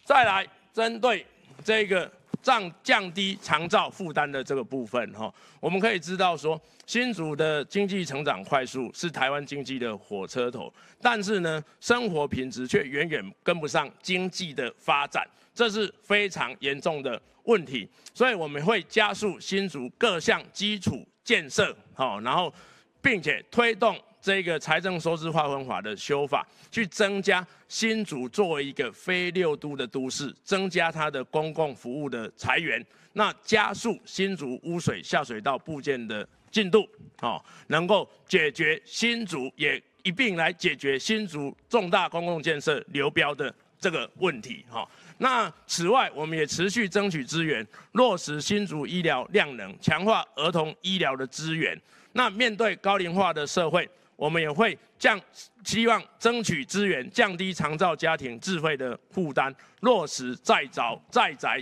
再来针对这个降降低长照负担的这个部分哈，我们可以知道说，新竹的经济成长快速是台湾经济的火车头，但是呢，生活品质却远远跟不上经济的发展，这是非常严重的问题，所以我们会加速新竹各项基础建设，好，然后并且推动。这个财政收支划分法的修法，去增加新竹作为一个非六都的都市，增加它的公共服务的财源，那加速新竹污水下水道部件的进度，哦，能够解决新竹也一并来解决新竹重大公共建设流标的这个问题，哈。那此外，我们也持续争取资源，落实新竹医疗量能，强化儿童医疗的资源。那面对高龄化的社会，我们也会降，希望争取资源，降低长照家庭自费的负担，落实在早在宅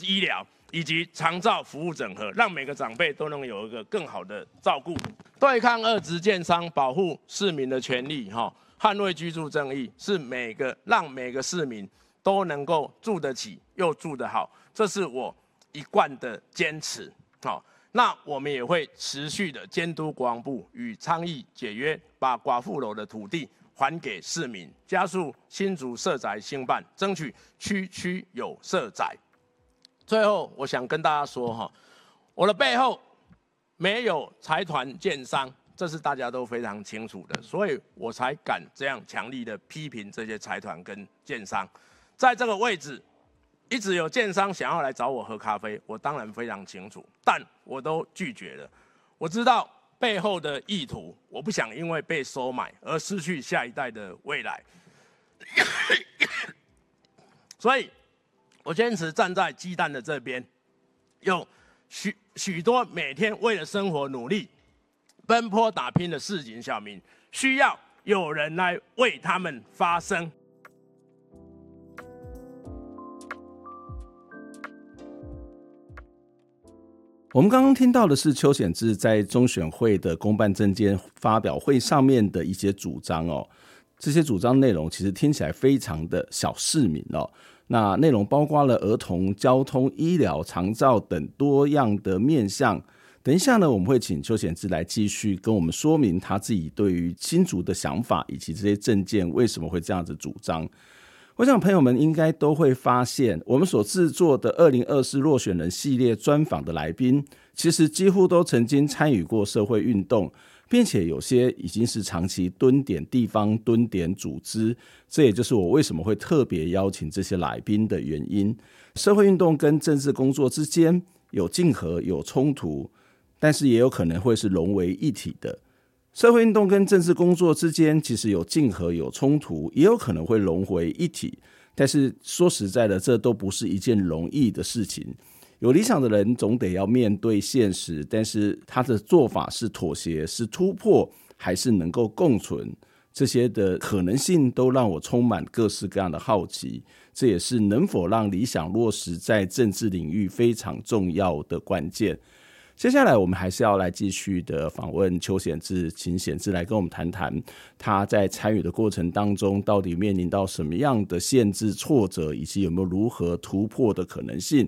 医疗以及长照服务整合，让每个长辈都能有一个更好的照顾。对抗恶质建商，保护市民的权利，哈，捍卫居住正义，是每个让每个市民都能够住得起又住得好，这是我一贯的坚持，好。那我们也会持续的监督国防部与倡议解约，把寡妇楼的土地还给市民，加速新竹社宅兴办，争取区区有社宅。最后，我想跟大家说哈，我的背后没有财团建商，这是大家都非常清楚的，所以我才敢这样强力的批评这些财团跟建商，在这个位置。一直有建商想要来找我喝咖啡，我当然非常清楚，但我都拒绝了。我知道背后的意图，我不想因为被收买而失去下一代的未来，所以我坚持站在鸡蛋的这边，有许许多每天为了生活努力、奔波打拼的市井小民，需要有人来为他们发声。我们刚刚听到的是邱显智在中选会的公办证件发表会上面的一些主张哦，这些主张内容其实听起来非常的小市民哦。那内容包括了儿童、交通、医疗、长照等多样的面向。等一下呢，我们会请邱显智来继续跟我们说明他自己对于新竹的想法，以及这些证件为什么会这样子主张。我想朋友们应该都会发现，我们所制作的二零二四落选人系列专访的来宾，其实几乎都曾经参与过社会运动，并且有些已经是长期蹲点地方、蹲点组织。这也就是我为什么会特别邀请这些来宾的原因。社会运动跟政治工作之间有竞合、有冲突，但是也有可能会是融为一体的。社会运动跟政治工作之间其实有竞合、有冲突，也有可能会融为一体。但是说实在的，这都不是一件容易的事情。有理想的人总得要面对现实，但是他的做法是妥协、是突破，还是能够共存？这些的可能性都让我充满各式各样的好奇。这也是能否让理想落实在政治领域非常重要的关键。接下来，我们还是要来继续的访问邱显智，请显智来跟我们谈谈他在参与的过程当中，到底面临到什么样的限制、挫折，以及有没有如何突破的可能性。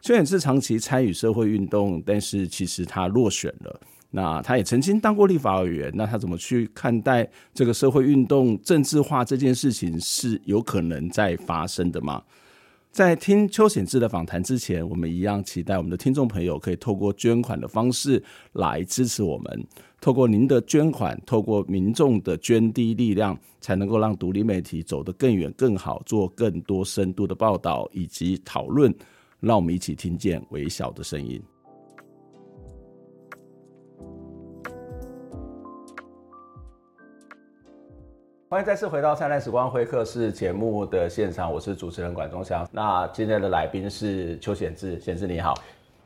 邱显智长期参与社会运动，但是其实他落选了。那他也曾经当过立法委员，那他怎么去看待这个社会运动政治化这件事情，是有可能在发生的吗？在听邱显志的访谈之前，我们一样期待我们的听众朋友可以透过捐款的方式来支持我们。透过您的捐款，透过民众的捐滴力量，才能够让独立媒体走得更远、更好，做更多深度的报道以及讨论。让我们一起听见微小的声音。欢迎再次回到《灿烂时光会客室》节目的现场，我是主持人管中祥。那今天的来宾是邱显智，显智你好，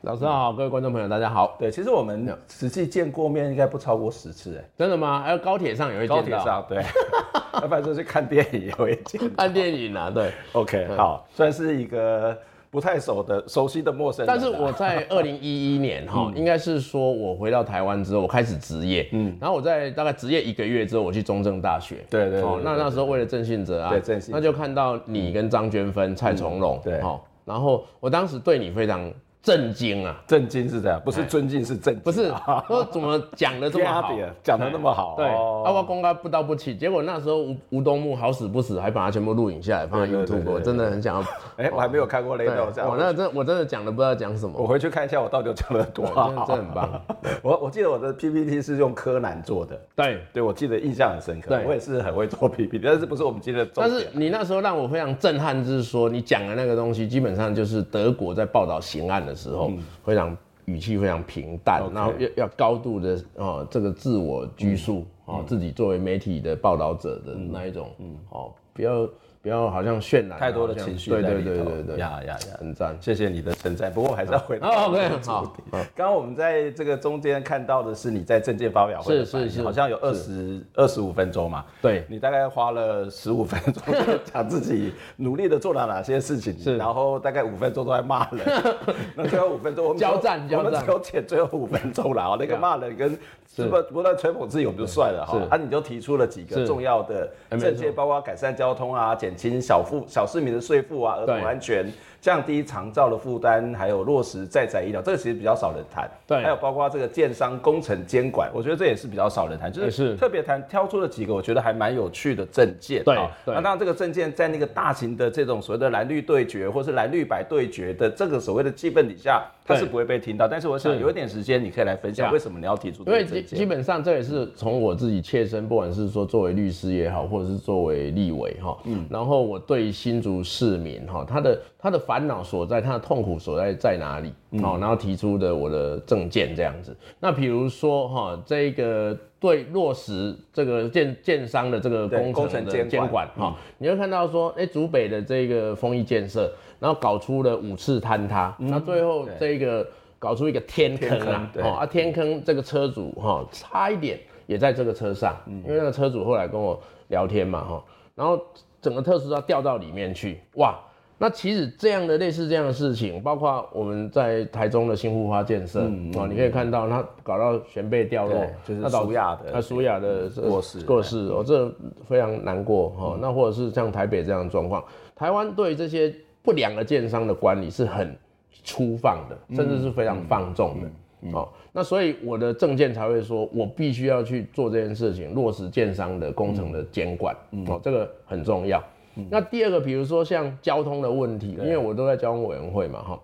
老师好，各位观众朋友大家好。对，其实我们实际见过面应该不超过十次，哎，真的吗？还有高铁上也会见到，高铁上对，要不然就是看电影也会见，看电影啊，对，OK，好，算是一个。不太熟的、熟悉的陌生人。但是我在二零一一年哈，应该是说我回到台湾之后，我开始职业，嗯，然后我在大概职业一个月之后，我去中正大学，对对，哦那那时候为了郑信哲啊，对郑信，那就看到你跟张娟芬、蔡崇隆，对，然后我当时对你非常。震惊啊！震惊是这样，不是尊敬，是震惊。不是，说怎么讲的这么 好，讲的那么好。对，阿花公开不到不起，结果那时候吴吴东木好死不死，还把它全部录影下来放在 YouTube。我真的很想要，哎，我还没有看过雷导这样。我那真我真的讲的不知道讲什么。我回去看一下，我到底讲了多好，真的很棒。我我记得我的 PPT 是用柯南做的。对对，我记得印象很深刻。对我也是很会做 PPT，但是不是我们今天的。但是你那时候让我非常震撼，就是说你讲的那个东西，基本上就是德国在报道刑案的时候。非常语气非常平淡.然后要要高度的哦，这个自我拘束哦，嗯、自己作为媒体的报道者的那一种，嗯，哦，不要。不要好像渲染太多的情绪，对对对对对，呀呀呀，很赞，谢谢你的称赞。不过我还是要回到哦，OK，好。刚刚我们在这个中间看到的是你在政界发表会，是是是，好像有二十二十五分钟嘛。对，你大概花了十五分钟 讲自己努力的做了哪些事情，是，然后大概五分钟都在骂人。那最后五分钟我们交战，我们只有剪最后五分钟了 啊，那个骂人跟是。不不断吹捧自己我们就算了哈。啊，你就提出了几个重要的政界，包括改善交通啊，减轻小富。小市民的税负啊，儿童安全，降低长照的负担，还有落实在宅医疗，这个其实比较少人谈。对，还有包括这个建商工程监管，我觉得这也是比较少人谈，就是特别谈挑出了几个我觉得还蛮有趣的证件。对，那当然这个证件在那个大型的这种所谓的蓝绿对决，或是蓝绿白对决的这个所谓的气氛底下，它是不会被听到。但是我想有一点时间，你可以来分享为什么你要提出这个政见。因为基基本上这也是从我自己切身，不管是说作为律师也好，或者是作为立委哈，嗯，然后我对新竹市民哈，他的他的烦恼所在。他的痛苦所在在哪里？好，然后提出的我的证件这样子。那比如说哈，这个对落实这个建建商的这个工程的监管哈，你会看到说，哎，竹北的这个丰益建设，然后搞出了五次坍塌，那最后这个搞出一个天坑啊，哦啊天坑这个车主哈，差一点也在这个车上，因为那个车主后来跟我聊天嘛哈，然后整个特斯拉掉到里面去，哇！那其实这样的类似这样的事情，包括我们在台中的新复发建设，啊，你可以看到它搞到悬臂掉落，就是苏亚的，那苏亚的过世过世，哦，这非常难过哈。那或者是像台北这样的状况，台湾对这些不良的建商的管理是很粗放的，甚至是非常放纵的，哦，那所以我的政见才会说，我必须要去做这件事情，落实建商的工程的监管，哦，这个很重要。嗯、那第二个，比如说像交通的问题，因为我都在交通委员会嘛，哈，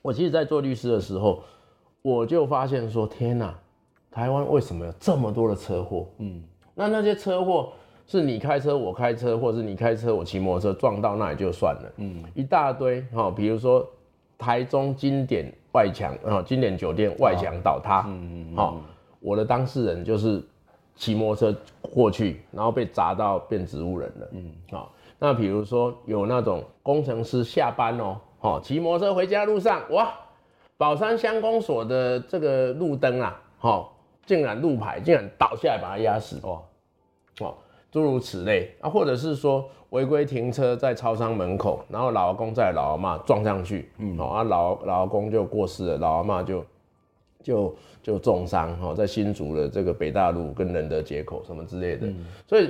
我其实，在做律师的时候，我就发现说，天哪，台湾为什么有这么多的车祸？嗯，那那些车祸是你开车我开车，或者是你开车我骑摩托车撞到那也就算了，嗯，一大堆哈，比如说台中经典外墙啊，经典酒店外墙倒塌，嗯嗯，好，我的当事人就是。骑摩托车过去，然后被砸到变植物人了。嗯，好，那比如说有那种工程师下班哦，好，骑摩托车回家路上，哇，宝山乡公所的这个路灯啊，好，竟然路牌竟然倒下来把它压死，哦，哦，诸如此类。啊，或者是说违规停车在超商门口，然后老阿公在老阿妈撞上去，嗯，好啊，老老阿公就过世了，老阿妈就。就就重伤哈，在新竹的这个北大路跟仁德街口什么之类的，嗯、所以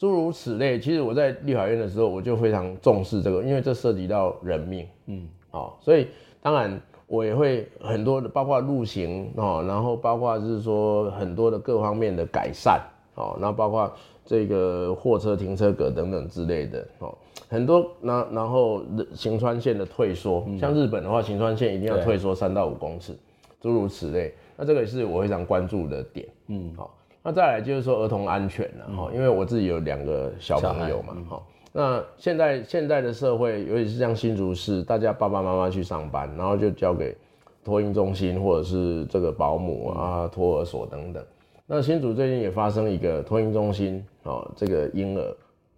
诸如此类，其实我在立法院的时候，我就非常重视这个，因为这涉及到人命，嗯，好，所以当然我也会很多的，包括路行哦，然后包括就是说很多的各方面的改善，哦，然后包括这个货车停车格等等之类的，哦，很多，那然后行川线的退缩，嗯、像日本的话，行川线一定要退缩三到五公尺。诸如此类，那这个也是我非常关注的点。嗯，好，那再来就是说儿童安全了哈，嗯、因为我自己有两个小朋友嘛，哈、嗯。那现在现在的社会，尤其是像新竹市，大家爸爸妈妈去上班，然后就交给托婴中心或者是这个保姆啊、托儿所等等。那新竹最近也发生一个托婴中心哦，这个婴儿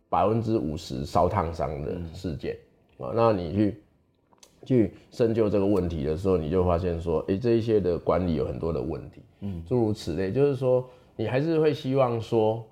百分之五十烧烫伤的事件啊，嗯、那你去。去深究这个问题的时候，你就发现说，哎、欸，这一些的管理有很多的问题，嗯，诸如此类，就是说，你还是会希望说，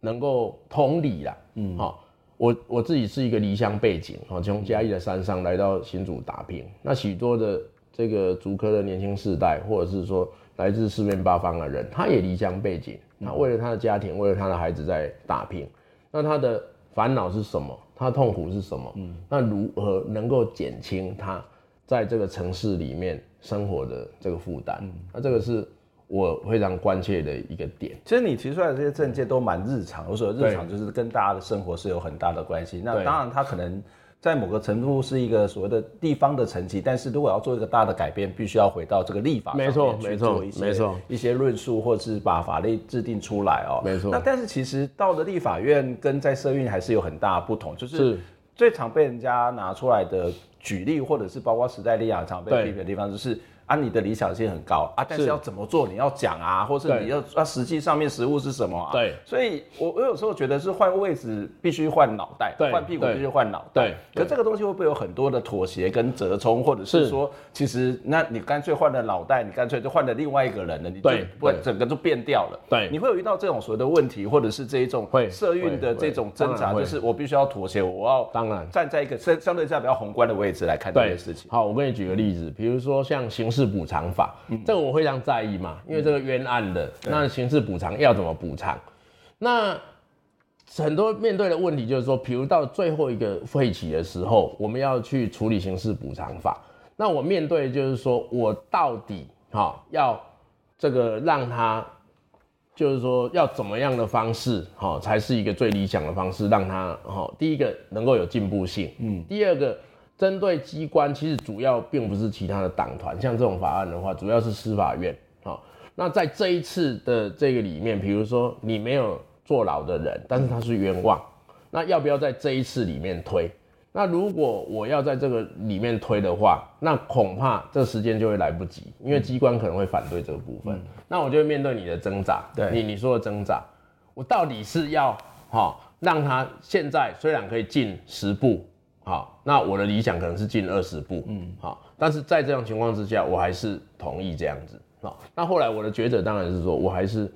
能够同理啦，嗯，好，我我自己是一个离乡背景，哈，从嘉义的山上来到新竹打拼，那许多的这个竹科的年轻世代，或者是说来自四面八方的人，他也离乡背景，他为了他的家庭，为了他的孩子在打拼，那他的烦恼是什么？他痛苦是什么？嗯，那如何能够减轻他在这个城市里面生活的这个负担？嗯，那这个是我非常关切的一个点。其实你提出来的这些政见都蛮日常，我说日常就是跟大家的生活是有很大的关系。那当然，它可能在某个程度是一个所谓的地方的层级，但是如果要做一个大的改变，必须要回到这个立法上面去做一些没错一些论述，或者是把法律制定出来哦。没错。那但是其实到了立法院跟在社运还是有很大不同，就是最常被人家拿出来的举例，或者是包括时代力量常被批评的地方，就是。啊，你的理想性很高啊，但是要怎么做，你要讲啊，或是你要啊，实际上面实物是什么啊？对，所以我我有时候觉得是换位置必须换脑袋，换屁股必须换脑袋。对，可这个东西会不会有很多的妥协跟折冲，或者是说，其实那你干脆换了脑袋，你干脆就换了另外一个人了，你就不整个就变掉了。对，你会有遇到这种所谓的问题，或者是这一种社运的这种挣扎，就是我必须要妥协，我要当然。站在一个相相对这样比较宏观的位置来看这件事情。好，我跟你举个例子，比如说像刑事补偿法，这个我非常在意嘛，因为这个冤案的，那刑事补偿要怎么补偿？那很多面对的问题就是说，比如到最后一个会期的时候，我们要去处理刑事补偿法，那我面对就是说我到底哈要这个让他，就是说要怎么样的方式哈才是一个最理想的方式，让他哈第一个能够有进步性，嗯，第二个。针对机关，其实主要并不是其他的党团，像这种法案的话，主要是司法院。好，那在这一次的这个里面，比如说你没有坐牢的人，但是他是冤枉，那要不要在这一次里面推？那如果我要在这个里面推的话，那恐怕这时间就会来不及，因为机关可能会反对这个部分。嗯、那我就会面对你的挣扎，对你你说的挣扎，我到底是要哈让他现在虽然可以进十步。好，那我的理想可能是进二十步，嗯，好，但是在这样情况之下，我还是同意这样子。好，那后来我的抉择当然是说我还是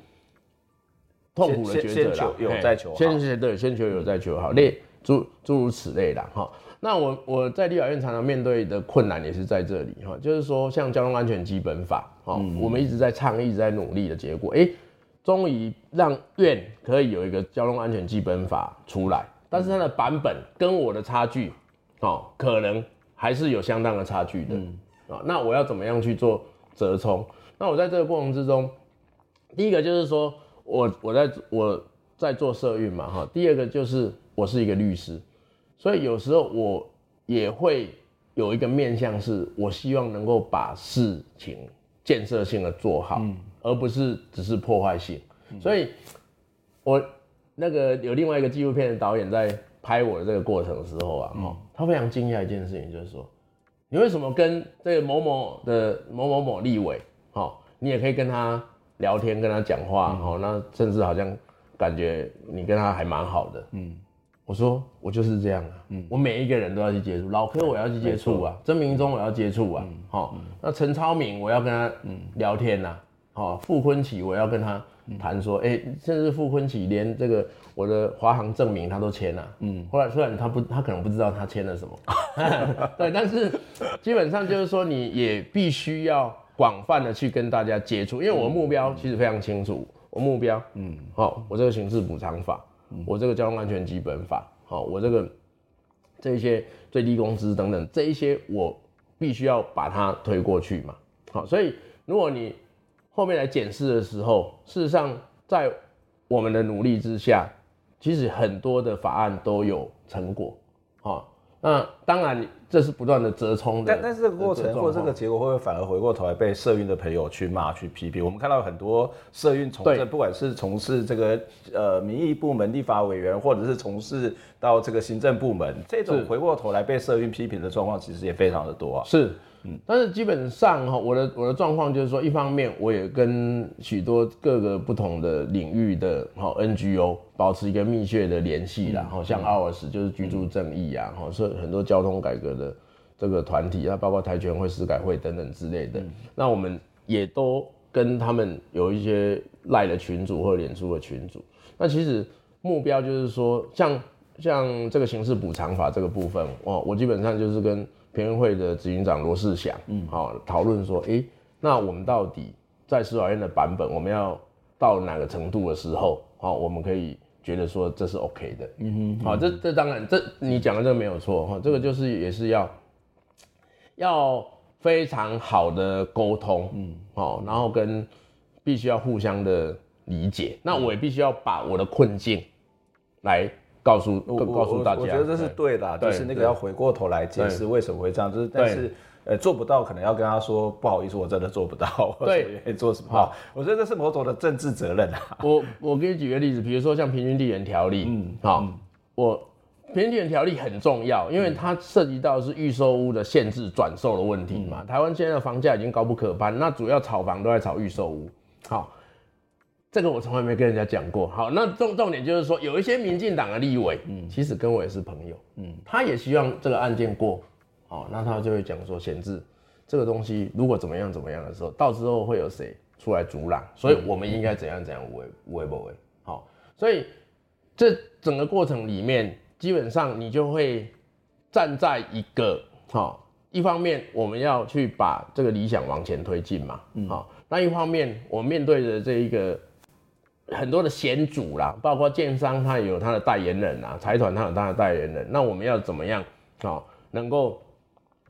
痛苦的抉择啦，先求有再求好，先先对，先求有再求好，类诸诸如此类的哈。那我我在立法院常常面对的困难也是在这里哈，就是说像交通安全基本法，哈，我们一直在倡议，一直在努力的结果，哎，终于让院可以有一个交通安全基本法出来。但是它的版本跟我的差距，哦，可能还是有相当的差距的，啊，那我要怎么样去做折冲？那我在这个过程之中，第一个就是说我我在我在做社运嘛，哈，第二个就是我是一个律师，所以有时候我也会有一个面向，是我希望能够把事情建设性的做好，嗯、而不是只是破坏性。嗯、所以，我那个有另外一个纪录片的导演在拍我的这个过程的时候啊，嗯、他非常惊讶一件事情，就是说，你为什么跟这个某某的某某某立委，你也可以跟他聊天，跟他讲话，嗯、那甚至好像感觉你跟他还蛮好的，嗯。我说我就是这样啊，嗯，我每一个人都要去接触，老柯我要去接触啊，曾明忠我要接触啊，好，那陈超明我要跟他聊天呐，好，傅昆萁我要跟他谈说，哎，甚至傅昆萁连这个我的华航证明他都签了，嗯，后来虽然他不，他可能不知道他签了什么，对，但是基本上就是说你也必须要广泛的去跟大家接触，因为我的目标其实非常清楚，我目标，嗯，好，我这个刑事补偿法。我这个交通安全基本法，好，我这个这一些最低工资等等这一些，我必须要把它推过去嘛，好，所以如果你后面来检视的时候，事实上在我们的努力之下，其实很多的法案都有成果，好，那当然。这是不断的折冲的，但但是这个过程或这个结果会不会反而回过头来被社运的朋友去骂去批评？我们看到很多社运从政，不管是从事这个呃民意部门、立法委员，或者是从事到这个行政部门，这种回过头来被社运批评的状况，其实也非常的多啊。是。嗯，但是基本上哈，我的我的状况就是说，一方面我也跟许多各个不同的领域的哈 NGO 保持一个密切的联系啦，哈，像 OURS 就是居住正义啊，哈，是很多交通改革的这个团体啊，包括台权会、司改会等等之类的，那我们也都跟他们有一些赖的群组或者脸书的群组，那其实目标就是说，像像这个刑事补偿法这个部分哦，我基本上就是跟。平会的执行长罗世祥，嗯，好，讨论说，哎，那我们到底在司法院的版本，我们要到哪个程度的时候，好，我们可以觉得说这是 OK 的，嗯哼，好，这这当然，这你讲的这个没有错，哈，这个就是也是要要非常好的沟通，嗯，好，然后跟必须要互相的理解，那我也必须要把我的困境来。告诉告诉大家，我觉得这是对的，就是那个要回过头来解释为什么会这样，就是但是呃做不到，可能要跟他说不好意思，我真的做不到，对，做什么？好，我觉得这是某种的政治责任啊。我我给你举个例子，比如说像平均地权条例，嗯，好，我平均地权条例很重要，因为它涉及到是预售屋的限制转售的问题嘛。台湾现在的房价已经高不可攀，那主要炒房都在炒预售屋，好。这个我从来没跟人家讲过。好，那重重点就是说，有一些民进党的立委，嗯，其实跟我也是朋友，嗯，他也希望这个案件过，好，那他就会讲说，闲置这个东西如果怎么样怎么样的时候，到时候会有谁出来阻拦？所以我们应该怎样怎样为为不为？好，所以这整个过程里面，基本上你就会站在一个好，一方面我们要去把这个理想往前推进嘛，嗯，好，那一方面我面对的这一个。很多的险阻啦，包括建商他有他的代言人啊，财团他有他的代言人。那我们要怎么样啊，能够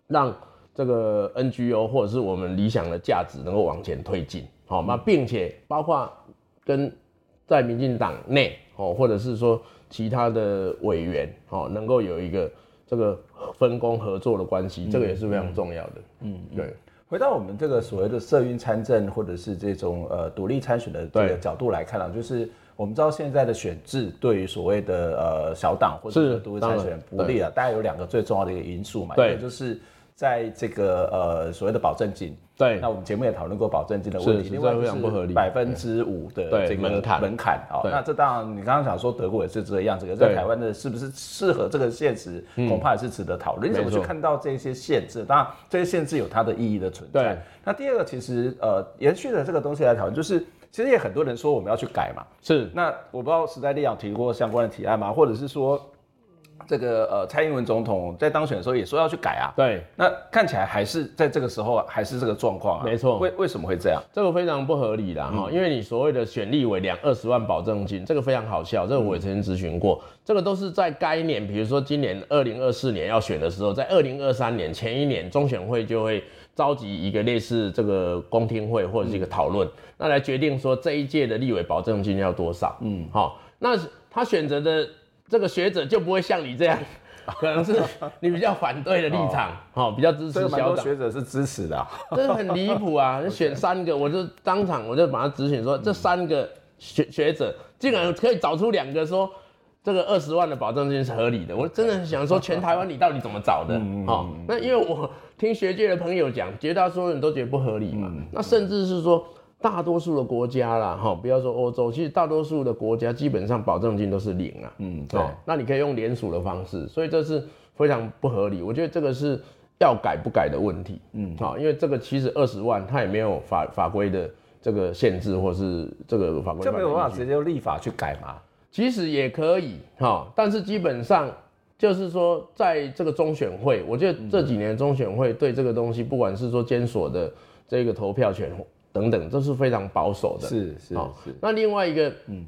让这个 NGO 或者是我们理想的价值能够往前推进？好，那并且包括跟在民进党内哦，或者是说其他的委员哦，能够有一个这个分工合作的关系，这个也是非常重要的。嗯，对。回到我们这个所谓的社运参政，或者是这种呃独立参选的这个角度来看啊，就是我们知道现在的选制对于所谓的呃小党或者是独立参选不利啊，大概有两个最重要的一个因素嘛，一个就是在这个呃所谓的保证金。对，那我们节目也讨论过保证金的问题，另外非常不合理，百分之五的这个门槛门槛啊。那这当然，你刚刚想说德国也是这个样子，可是在台湾的是不是适合这个现实，恐怕也是值得讨论。你怎么去看到这些限制？当然，这些限制有它的意义的存在。那第二个，其实呃，延续的这个东西来讨论，就是其实也很多人说我们要去改嘛。是，那我不知道时代力量提过相关的提案吗？或者是说？这个呃，蔡英文总统在当选的时候也说要去改啊。对，那看起来还是在这个时候还是这个状况啊。没错，为为什么会这样？这个非常不合理啦哈，嗯、因为你所谓的选立委两二十万保证金，这个非常好笑，这个我也曾经咨询过，嗯、这个都是在该年，比如说今年二零二四年要选的时候，在二零二三年前一年，中选会就会召集一个类似这个公听会或者是一个讨论，嗯、那来决定说这一届的立委保证金要多少。嗯，好，那他选择的。这个学者就不会像你这样，可能是你比较反对的立场，好，比较支持小党。学者是支持的，这是很离谱啊！你选 三个，我就当场我就把他质询说，这三个学学者竟然可以找出两个说这个二十万的保证金是合理的，我真的很想说，全台湾你到底怎么找的？哦，那因为我听学界的朋友讲，绝大多数人都觉得不合理嘛，那甚至是说。大多数的国家啦，哈，不要说欧洲，其实大多数的国家基本上保证金都是零啊。嗯，对。那你可以用联署的方式，所以这是非常不合理。我觉得这个是要改不改的问题。嗯，好，因为这个其实二十万，它也没有法法规的这个限制，或是这个法规。就没有办法直接用立法去改嘛？其实也可以，哈，但是基本上就是说，在这个中选会，我觉得这几年中选会对这个东西，不管是说监所的这个投票权。等等，这是非常保守的。是是是。那另外一个，嗯，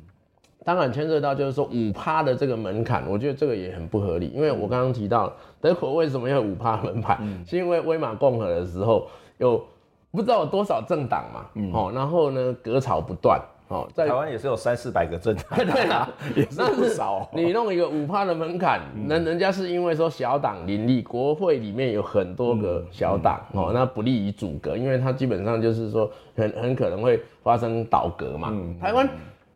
当然牵涉到就是说五趴的这个门槛，我觉得这个也很不合理。因为我刚刚提到德国为什么要五趴门槛，嗯、是因为威玛共和的时候有不知道有多少政党嘛，嗯，哦，然后呢，隔草不断。哦，在台湾也是有三四百个政党，对啦，也是不少。你弄一个五趴的门槛，那人家是因为说小党林立，国会里面有很多个小党，哦，那不利于阻隔，因为它基本上就是说很很可能会发生倒阁嘛。台湾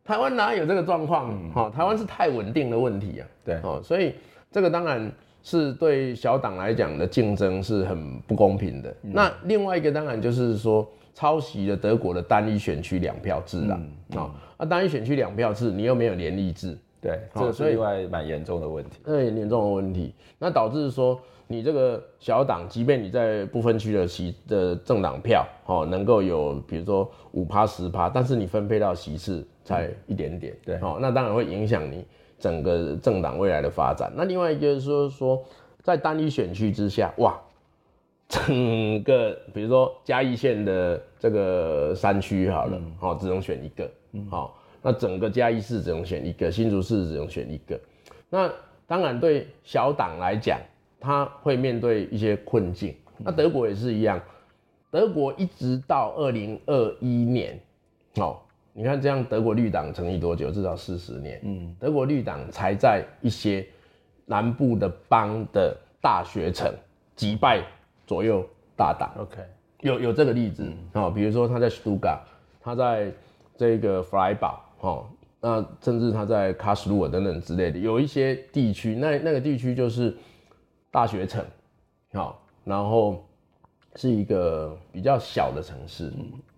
台湾哪有这个状况？哦，台湾是太稳定的问题啊。对，哦，所以这个当然是对小党来讲的竞争是很不公平的。那另外一个当然就是说。抄袭了德国的单一选区两票制啦，哦，单一选区两票制，你又没有联立制，对，这是另外蛮严重的问题，对，严重的问题，那导致说你这个小党，即便你在不分区的席的政党票，哦，能够有比如说五趴十趴，但是你分配到席次才一点点，对，哦，那当然会影响你整个政党未来的发展。那另外一个就是说说，在单一选区之下，哇。整个比如说嘉义县的这个山区好了，好、嗯、只能选一个，好、嗯，那整个嘉义市只能选一个，新竹市只能选一个。那当然对小党来讲，他会面对一些困境。那德国也是一样，德国一直到二零二一年，哦，你看这样德国绿党成立多久？至少四十年。嗯，德国绿党才在一些南部的邦的大学城击败。左右大党，OK，有有这个例子啊，比如说他在 Stoga，，他在这个弗莱堡，哈，那甚至他在卡斯鲁尔等等之类的，有一些地区，那那个地区就是大学城，好，然后是一个比较小的城市，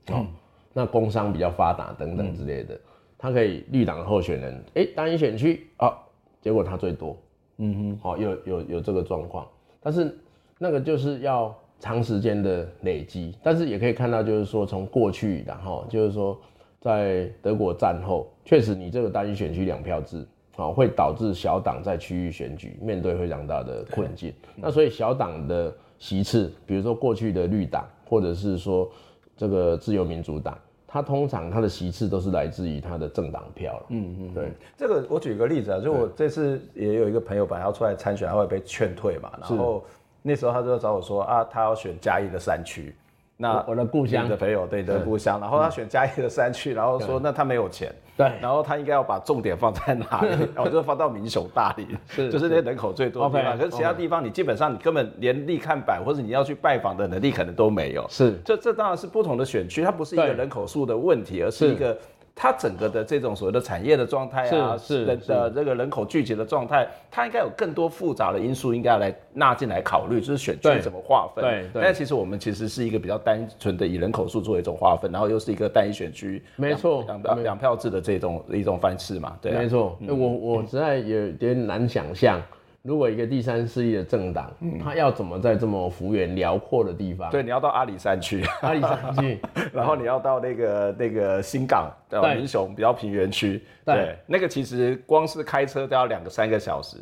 好，那工商比较发达等等之类的，他可以绿党候选人，哎、欸，单一选区啊，结果他最多，嗯哼，好，有有有这个状况，但是。那个就是要长时间的累积，但是也可以看到，就是说从过去，然后就是说在德国战后，确实你这个单一选区两票制，啊，会导致小党在区域选举面对非常大的困境。那所以小党的席次，比如说过去的绿党，或者是说这个自由民主党，它通常它的席次都是来自于它的政党票。嗯嗯，对。这个我举个例子啊，就我这次也有一个朋友本来要出来参选，他会被劝退嘛，然后。那时候他就找我说啊，他要选嘉义的山区，那我的故乡的朋友对的故乡，然后他选嘉义的山区，然后说那他没有钱，对，然后他应该要把重点放在哪里？然后就放到民雄大里，是 就是那些人口最多的地方，可是其他地方你基本上你根本连立看板或者你要去拜访的能力可能都没有，是，这这当然是不同的选区，它不是一个人口数的问题，而是。一个。它整个的这种所谓的产业的状态啊，是人的这个人口聚集的状态，它应该有更多复杂的因素应该要来纳进来考虑，就是选区怎么划分。对，对。但其实我们其实是一个比较单纯的以人口数作为一种划分，然后又是一个单一选区，没错，两两票制的这种一种方式嘛。对，没错。我我实在有点难想象。如果一个第三势力的政党，嗯，他要怎么在这么幅员辽阔的地方？对，你要到阿里山去，阿里山去，然后你要到那个那个新港，对，民雄比较平原区，对，那个其实光是开车都要两个三个小时。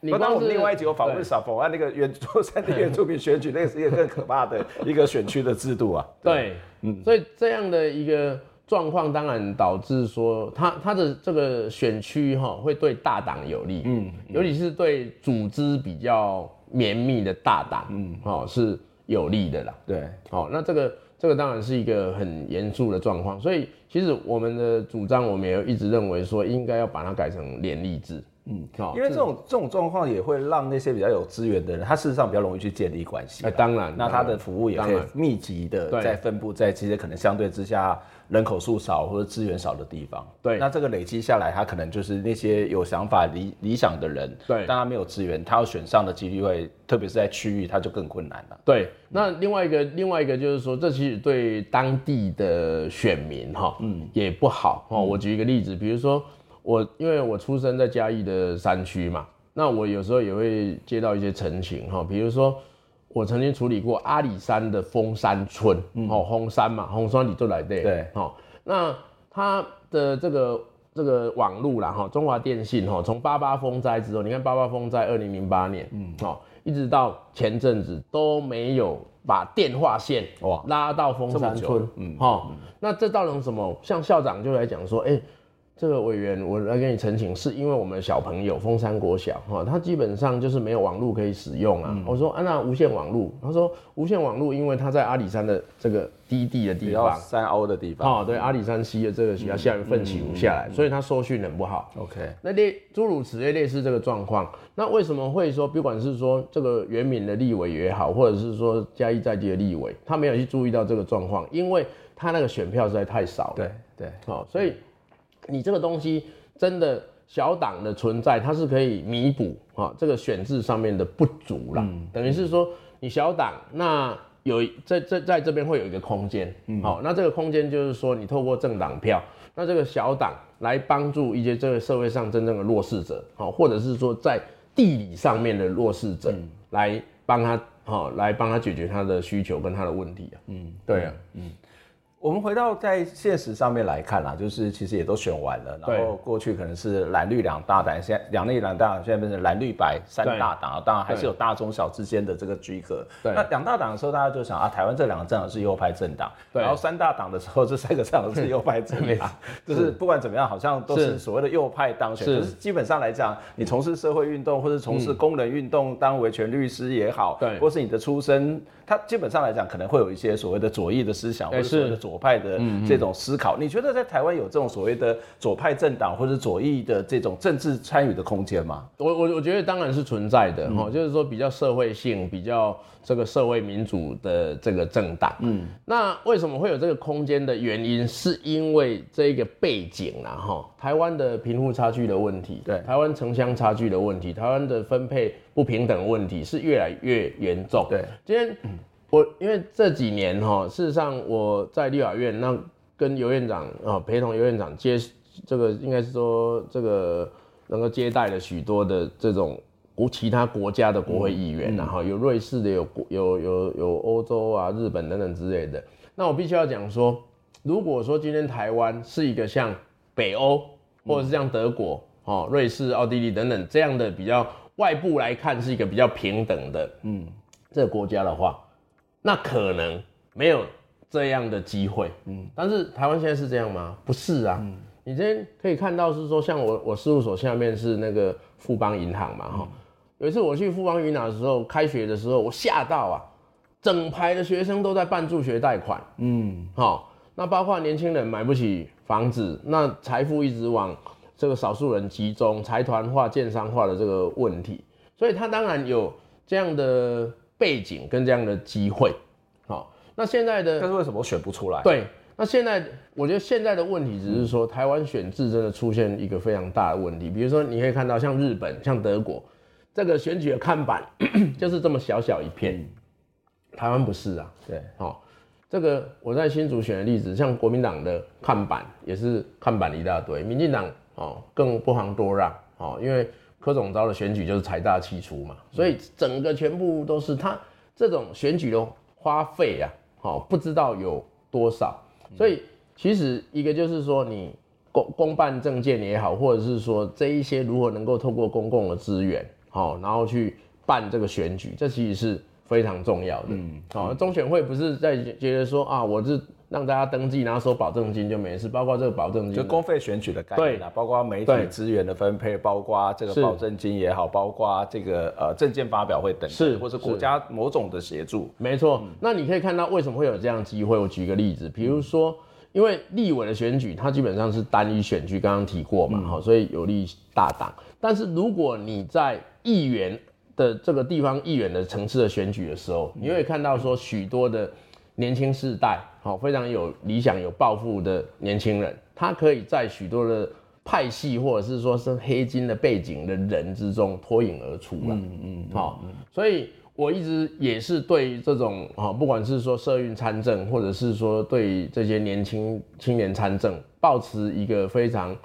你当我们另外一集有访问撒丰，那个原住山地原住民选举，那个是一个更可怕的一个选区的制度啊。对，嗯，所以这样的一个。状况当然导致说，他他的这个选区哈会对大党有利，嗯，尤其是对组织比较绵密的大党，嗯，哦是有利的啦，对，好，那这个这个当然是一个很严肃的状况，所以其实我们的主张，我们也一直认为说，应该要把它改成联立制，嗯，因为这种这种状况也会让那些比较有资源的人，他事实上比较容易去建立关系。哎，当然，那他的服务也可以密集的在分布在这些可能相对之下人口数少或者资源少的地方。对，那这个累积下来，他可能就是那些有想法、理理想的人。对，但他没有资源，他要选上的几率会，特别是在区域，他就更困难了。对，那另外一个另外一个就是说，这其实对当地的选民哈，嗯，也不好哦。我举一个例子，比如说。我因为我出生在嘉义的山区嘛，那我有时候也会接到一些陈情哈，比如说我曾经处理过阿里山的峰山村，哦、嗯，丰山嘛，红山你都来对，对，哦，那它的这个这个网路啦哈，中华电信哈，从八八风灾之后，你看八八风灾二零零八年，嗯，哦，一直到前阵子都没有把电话线哇拉到峰山村，嗯，好，那这造成什么？像校长就来讲说，哎、欸。这个委员，我来跟你澄清，是因为我们的小朋友丰山国小哈，他基本上就是没有网络可以使用啊。嗯、我说啊，那无线网络，他说无线网络，因为他在阿里山的这个低地的地方，山凹的地方，哦，对，阿里山西的这个下下面奋起湖下来，嗯、所以他收讯很不好。OK，那类诸如此类类似这个状况，那为什么会说，不管是说这个原民的立委也好，或者是说嘉义在地的立委，他没有去注意到这个状况，因为他那个选票实在太少了。对对，好，所以。你这个东西真的小党的存在，它是可以弥补啊这个选制上面的不足啦。嗯、等于是说你小党那有在在在这边会有一个空间，好、嗯，那这个空间就是说你透过政党票，那这个小党来帮助一些这个社会上真正的弱势者，好，或者是说在地理上面的弱势者来帮他，好，来帮他解决他的需求跟他的问题啊。嗯，对啊，嗯。我们回到在现实上面来看啦，就是其实也都选完了，然后过去可能是蓝绿两大党，现在两绿两大党现在变成蓝绿白三大党，当然还是有大中小之间的这个区隔。那两大党的时候，大家就想啊，台湾这两个政党是右派政党，然后三大党的时候，这三个政党是右派政党，就是不管怎么样，好像都是所谓的右派当选。可是基本上来讲，你从事社会运动或者从事工人运动，当维权律师也好，对，或是你的出身，他基本上来讲可能会有一些所谓的左翼的思想，或者所谓的左。左派的这种思考，你觉得在台湾有这种所谓的左派政党或者左翼的这种政治参与的空间吗？我我我觉得当然是存在的哈，就是说比较社会性、比较这个社会民主的这个政党。嗯，那为什么会有这个空间的原因，是因为这一个背景啊哈，台湾的贫富差距的问题，对，台湾城乡差距的问题，台湾的分配不平等问题是越来越严重。对，今天。我因为这几年哈，事实上我在立法院，那跟尤院长啊，陪同尤院长接这个，应该是说这个能够接待了许多的这种国其他国家的国会议员，然后有瑞士的，有有有有欧洲啊、日本等等之类的。那我必须要讲说，如果说今天台湾是一个像北欧或者是像德国、哦瑞士、奥地利等等这样的比较外部来看是一个比较平等的嗯。这个国家的话。那可能没有这样的机会，嗯，但是台湾现在是这样吗？不是啊，嗯，你今天可以看到是说，像我我事务所下面是那个富邦银行嘛，哈、嗯，有一次我去富邦银行的时候，开学的时候我吓到啊，整排的学生都在办助学贷款，嗯，好，那包括年轻人买不起房子，那财富一直往这个少数人集中，财团化、建商化的这个问题，所以他当然有这样的。背景跟这样的机会，好，那现在的，但是为什么我选不出来？对，那现在我觉得现在的问题只是说，台湾选制真的出现一个非常大的问题。比如说，你可以看到像日本、像德国，这个选举的看板 就是这么小小一片，台湾不是啊？对，好，这个我在新竹选的例子，像国民党的看板也是看板一大堆，民进党哦更不遑多让哦，因为。柯总召的选举就是财大气粗嘛，所以整个全部都是他这种选举的花费啊，好不知道有多少。所以其实一个就是说，你公公办政见也好，或者是说这一些如何能够透过公共的资源，好，然后去办这个选举，这其实是非常重要的。嗯，好，中选会不是在觉得说啊，我是。让大家登记，然后收保证金就没事，包括这个保证金，就公费选举的概念啊，包括媒体资源的分配，包括这个保证金也好，包括这个呃证件发表会等等，是或者国家某种的协助，没错。嗯、那你可以看到为什么会有这样的机会？我举个例子，比如说，因为立委的选举，它基本上是单一选区，刚刚提过嘛，好、嗯，所以有利大党。但是如果你在议员的这个地方议员的层次的选举的时候，你会看到说许多的年轻世代，好，非常有理想、有抱负的年轻人，他可以在许多的派系或者是说是黑金的背景的人之中脱颖而出了。嗯嗯，好，所以我一直也是对这种啊，不管是说社运参政，或者是说对这些年轻青年参政，保持一个非常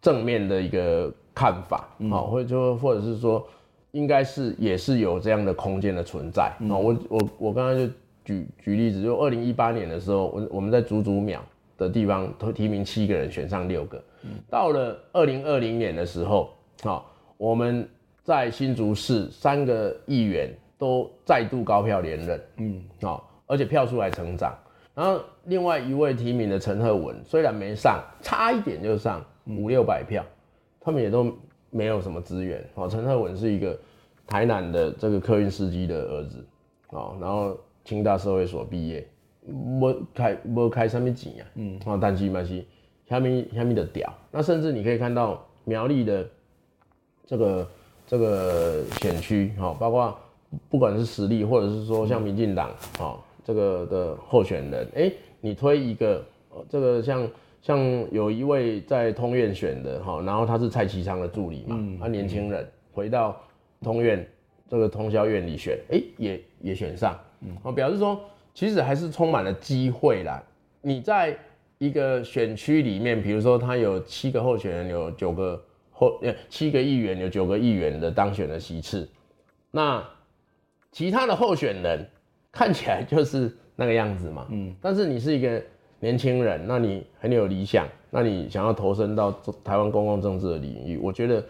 正面的一个看法，好，或者就或者是说，应该是也是有这样的空间的存在。啊，我我我刚刚就举举例子，就二零一八年的时候，我我们在足足秒的地方提名七个人，选上六个。到了二零二零年的时候，啊，我们在新竹市三个议员都再度高票连任，嗯，啊，而且票数还成长。然后另外一位提名的陈赫文虽然没上，差一点就上五六百票，他们也都没有什么资源。哦，陈赫文是一个台南的这个客运司机的儿子，哦，然后清大社会所毕业，没开没开什么钱啊，嗯，啊，但是嘛是下面下面的屌。那甚至你可以看到苗栗的这个这个选区，哈，包括不管是实力，或者是说像民进党，哦。这个的候选人，哎，你推一个，这个像像有一位在通院选的哈，然后他是蔡其昌的助理嘛，他、嗯、年轻人回到通院这个通宵院里选，哎，也也选上，嗯，表示说其实还是充满了机会啦。你在一个选区里面，比如说他有七个候选人，有九个候，七个议员，有九个议员的当选的席次，那其他的候选人。看起来就是那个样子嘛，嗯，但是你是一个年轻人，那你很有理想，那你想要投身到台湾公共政治的领域，我觉得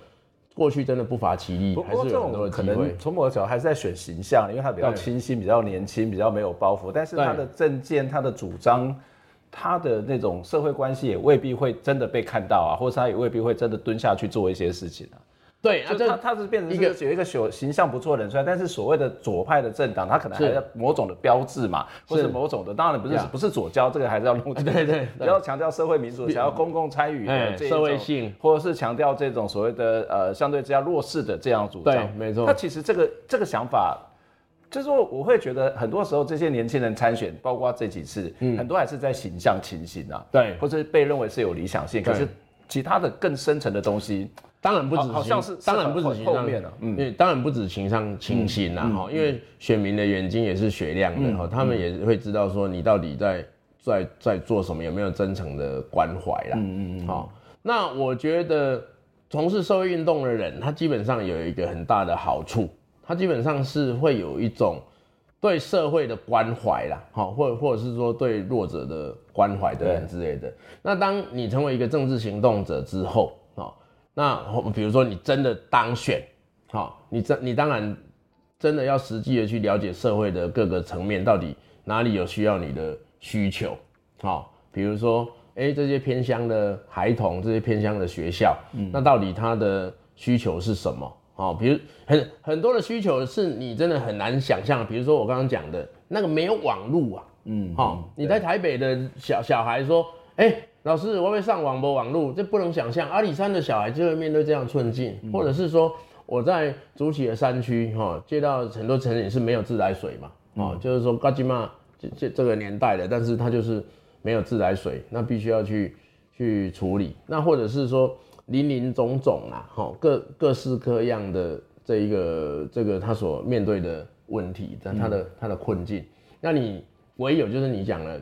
过去真的不乏其例，还是有很多的。可能从某个角度还是在选形象，因为他比较清新，比较年轻，比较没有包袱，但是他的政见、他的主张、他的那种社会关系也未必会真的被看到啊，或者他也未必会真的蹲下去做一些事情啊。对，就他他是变成一个有一个形形象不错的人出来，但是所谓的左派的政党，他可能还有某种的标志嘛，或是某种的，当然不是不是左交，这个还是要弄清楚。对对，比较强调社会民主，强调公共参与的社会性，或者是强调这种所谓的呃相对之下弱势的这样主张。对，没错。他其实这个这个想法，就是说我会觉得很多时候这些年轻人参选，包括这几次，很多还是在形象情形啊，对，或者被认为是有理想性，可是其他的更深层的东西。当然不止，好像是当然不止形象，嗯，因为当然不止情上清新啦，哈，因为选民的眼睛也是雪亮的，哈，他们也会知道说你到底在在在做什么，有没有真诚的关怀啦，嗯嗯嗯，好，那我觉得从事社会运动的人，他基本上有一个很大的好处，他基本上是会有一种对社会的关怀啦，好，或或者是说对弱者的关怀等等之类的。那当你成为一个政治行动者之后，那比如说你真的当选，好，你真你当然真的要实际的去了解社会的各个层面，到底哪里有需要你的需求，好，比如说，哎，这些偏乡的孩童，这些偏乡的学校，嗯，那到底他的需求是什么？好，比如很很多的需求是你真的很难想象，比如说我刚刚讲的那个没有网路啊，嗯，好，你在台北的小小孩说，哎。老师，我会上网不网路，这不能想象。阿里山的小孩就会面对这样困境，嗯、或者是说我在竹崎的山区，哈，接到很多城也是没有自来水嘛，哦、嗯，就是说嘎吉嘛，这这这个年代的，但是他就是没有自来水，那必须要去去处理。那或者是说林林总总啊，哈，各各式各样的这一个这个他所面对的问题，但他的、嗯、他的困境，那你唯有就是你讲了。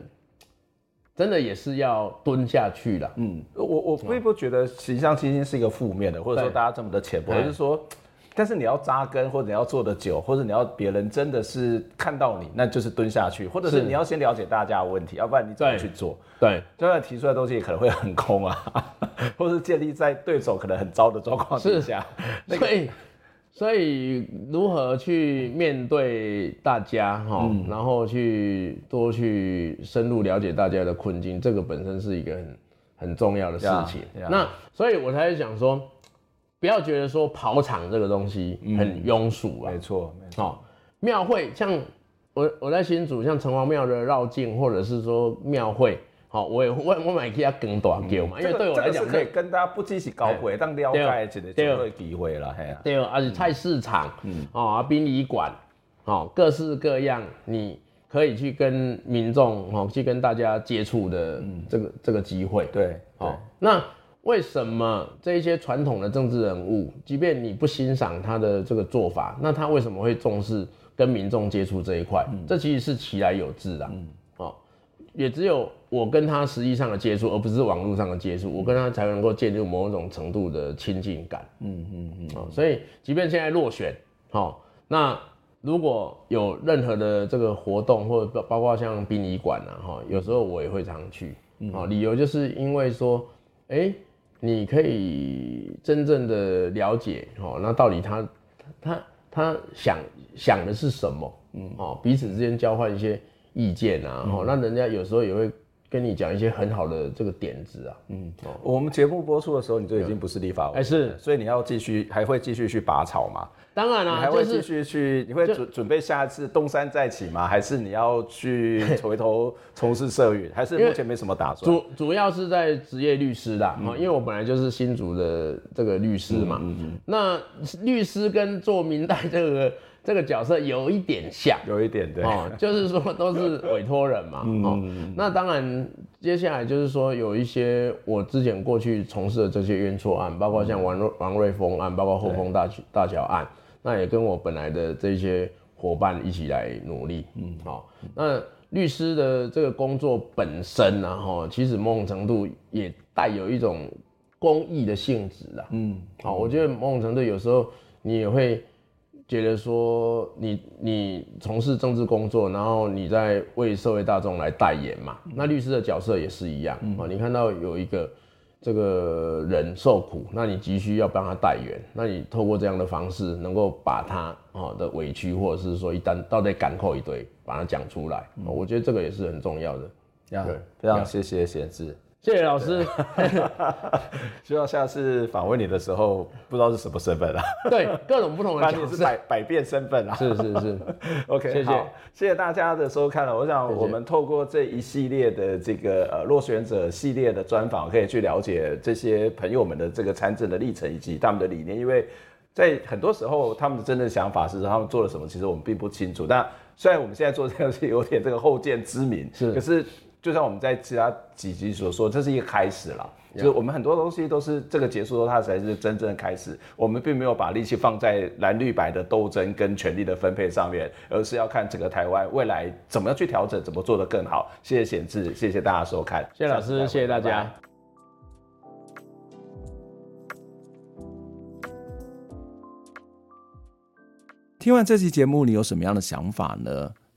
真的也是要蹲下去了。嗯，我我并不觉得形象清新是一个负面的，或者说大家这么的浅薄，就是说，但是你要扎根，或者你要做的久，或者你要别人真的是看到你，那就是蹲下去，或者是你要先了解大家的问题，要不然你怎么去做？对，就算提出来的东西也可能会很空啊，或是建立在对手可能很糟的状况之下。所以。所以如何去面对大家哈，嗯、然后去多去深入了解大家的困境，这个本身是一个很很重要的事情。Yeah, yeah. 那所以我才想说，不要觉得说跑场这个东西很庸俗啊。没错、嗯，没错。哦，庙会像我我在新竹像城隍庙的绕境，或者是说庙会，好，我也我我买给他更大叫嘛，因为对我来讲可以跟大家不只是高会，当了解一个机会机会了，嘿啊。对，而且菜市场，嗯，啊，殡仪馆，哦，各式各样，你可以去跟民众，哦，去跟大家接触的这个这个机会。对，好，那为什么这一些传统的政治人物，即便你不欣赏他的这个做法，那他为什么会重视跟民众接触这一块？这其实是其来有自的，嗯，哦，也只有。我跟他实际上的接触，而不是网络上的接触，我跟他才能够建立某种程度的亲近感。嗯嗯嗯。哦，所以即便现在落选，哦，那如果有任何的这个活动，或者包括像殡仪馆啊，哈，有时候我也会常去。哦，理由就是因为说，哎、欸，你可以真正的了解，哦，那到底他他他想想的是什么？嗯，哦，彼此之间交换一些意见啊，哦，那人家有时候也会。跟你讲一些很好的这个点子啊，嗯，哦、我们节目播出的时候，你就已经不是立法委员，哎是，所以你要继续，还会继续去拔草吗？当然了、啊，你还会继续去，你会准准备下一次东山再起吗？还是你要去回头从事社运？还是目前没什么打算？主主要是在职业律师啦，嗯、因为我本来就是新竹的这个律师嘛，嗯嗯嗯，那律师跟做明代这个。这个角色有一点像，有一点对，哦，就是说都是委托人嘛，嗯、哦，那当然接下来就是说有一些我之前过去从事的这些冤错案，包括像王瑞王瑞峰案，包括后丰大大桥案，那也跟我本来的这些伙伴一起来努力，嗯，好、哦，那律师的这个工作本身呢，哈，其实某种程度也带有一种公益的性质啦，嗯，好，我觉得某种程度有时候你也会。觉得说你你从事政治工作，然后你在为社会大众来代言嘛？那律师的角色也是一样啊。嗯、你看到有一个这个人受苦，那你急需要帮他代言，那你透过这样的方式，能够把他啊的委屈，或者是说一旦到底赶扣一堆，把它讲出来。嗯、我觉得这个也是很重要的。Yeah, 对，非常谢谢显智。谢谢老师，希望下次访问你的时候，不知道是什么身份啊？对，各种不同的 角色，是百百变身份啊！是是是，OK，谢谢谢谢大家的收看了。我想我们透过这一系列的这个呃落选者系列的专访，可以去了解这些朋友们的这个参政的历程以及他们的理念。因为在很多时候，他们的真正想法是他们做了什么，其实我们并不清楚。但虽然我们现在做这个是有点这个后见之明，是，可是。就像我们在其他几集所说，这是一个开始了。就是我们很多东西都是这个结束之后，它才是真正的开始。我们并没有把力气放在蓝绿白的斗争跟权力的分配上面，而是要看整个台湾未来怎么样去调整，怎么做得更好。谢谢显智，谢谢大家收看，谢谢老师，谢谢大家。拜拜。听完这期节目，你有什么样的想法呢？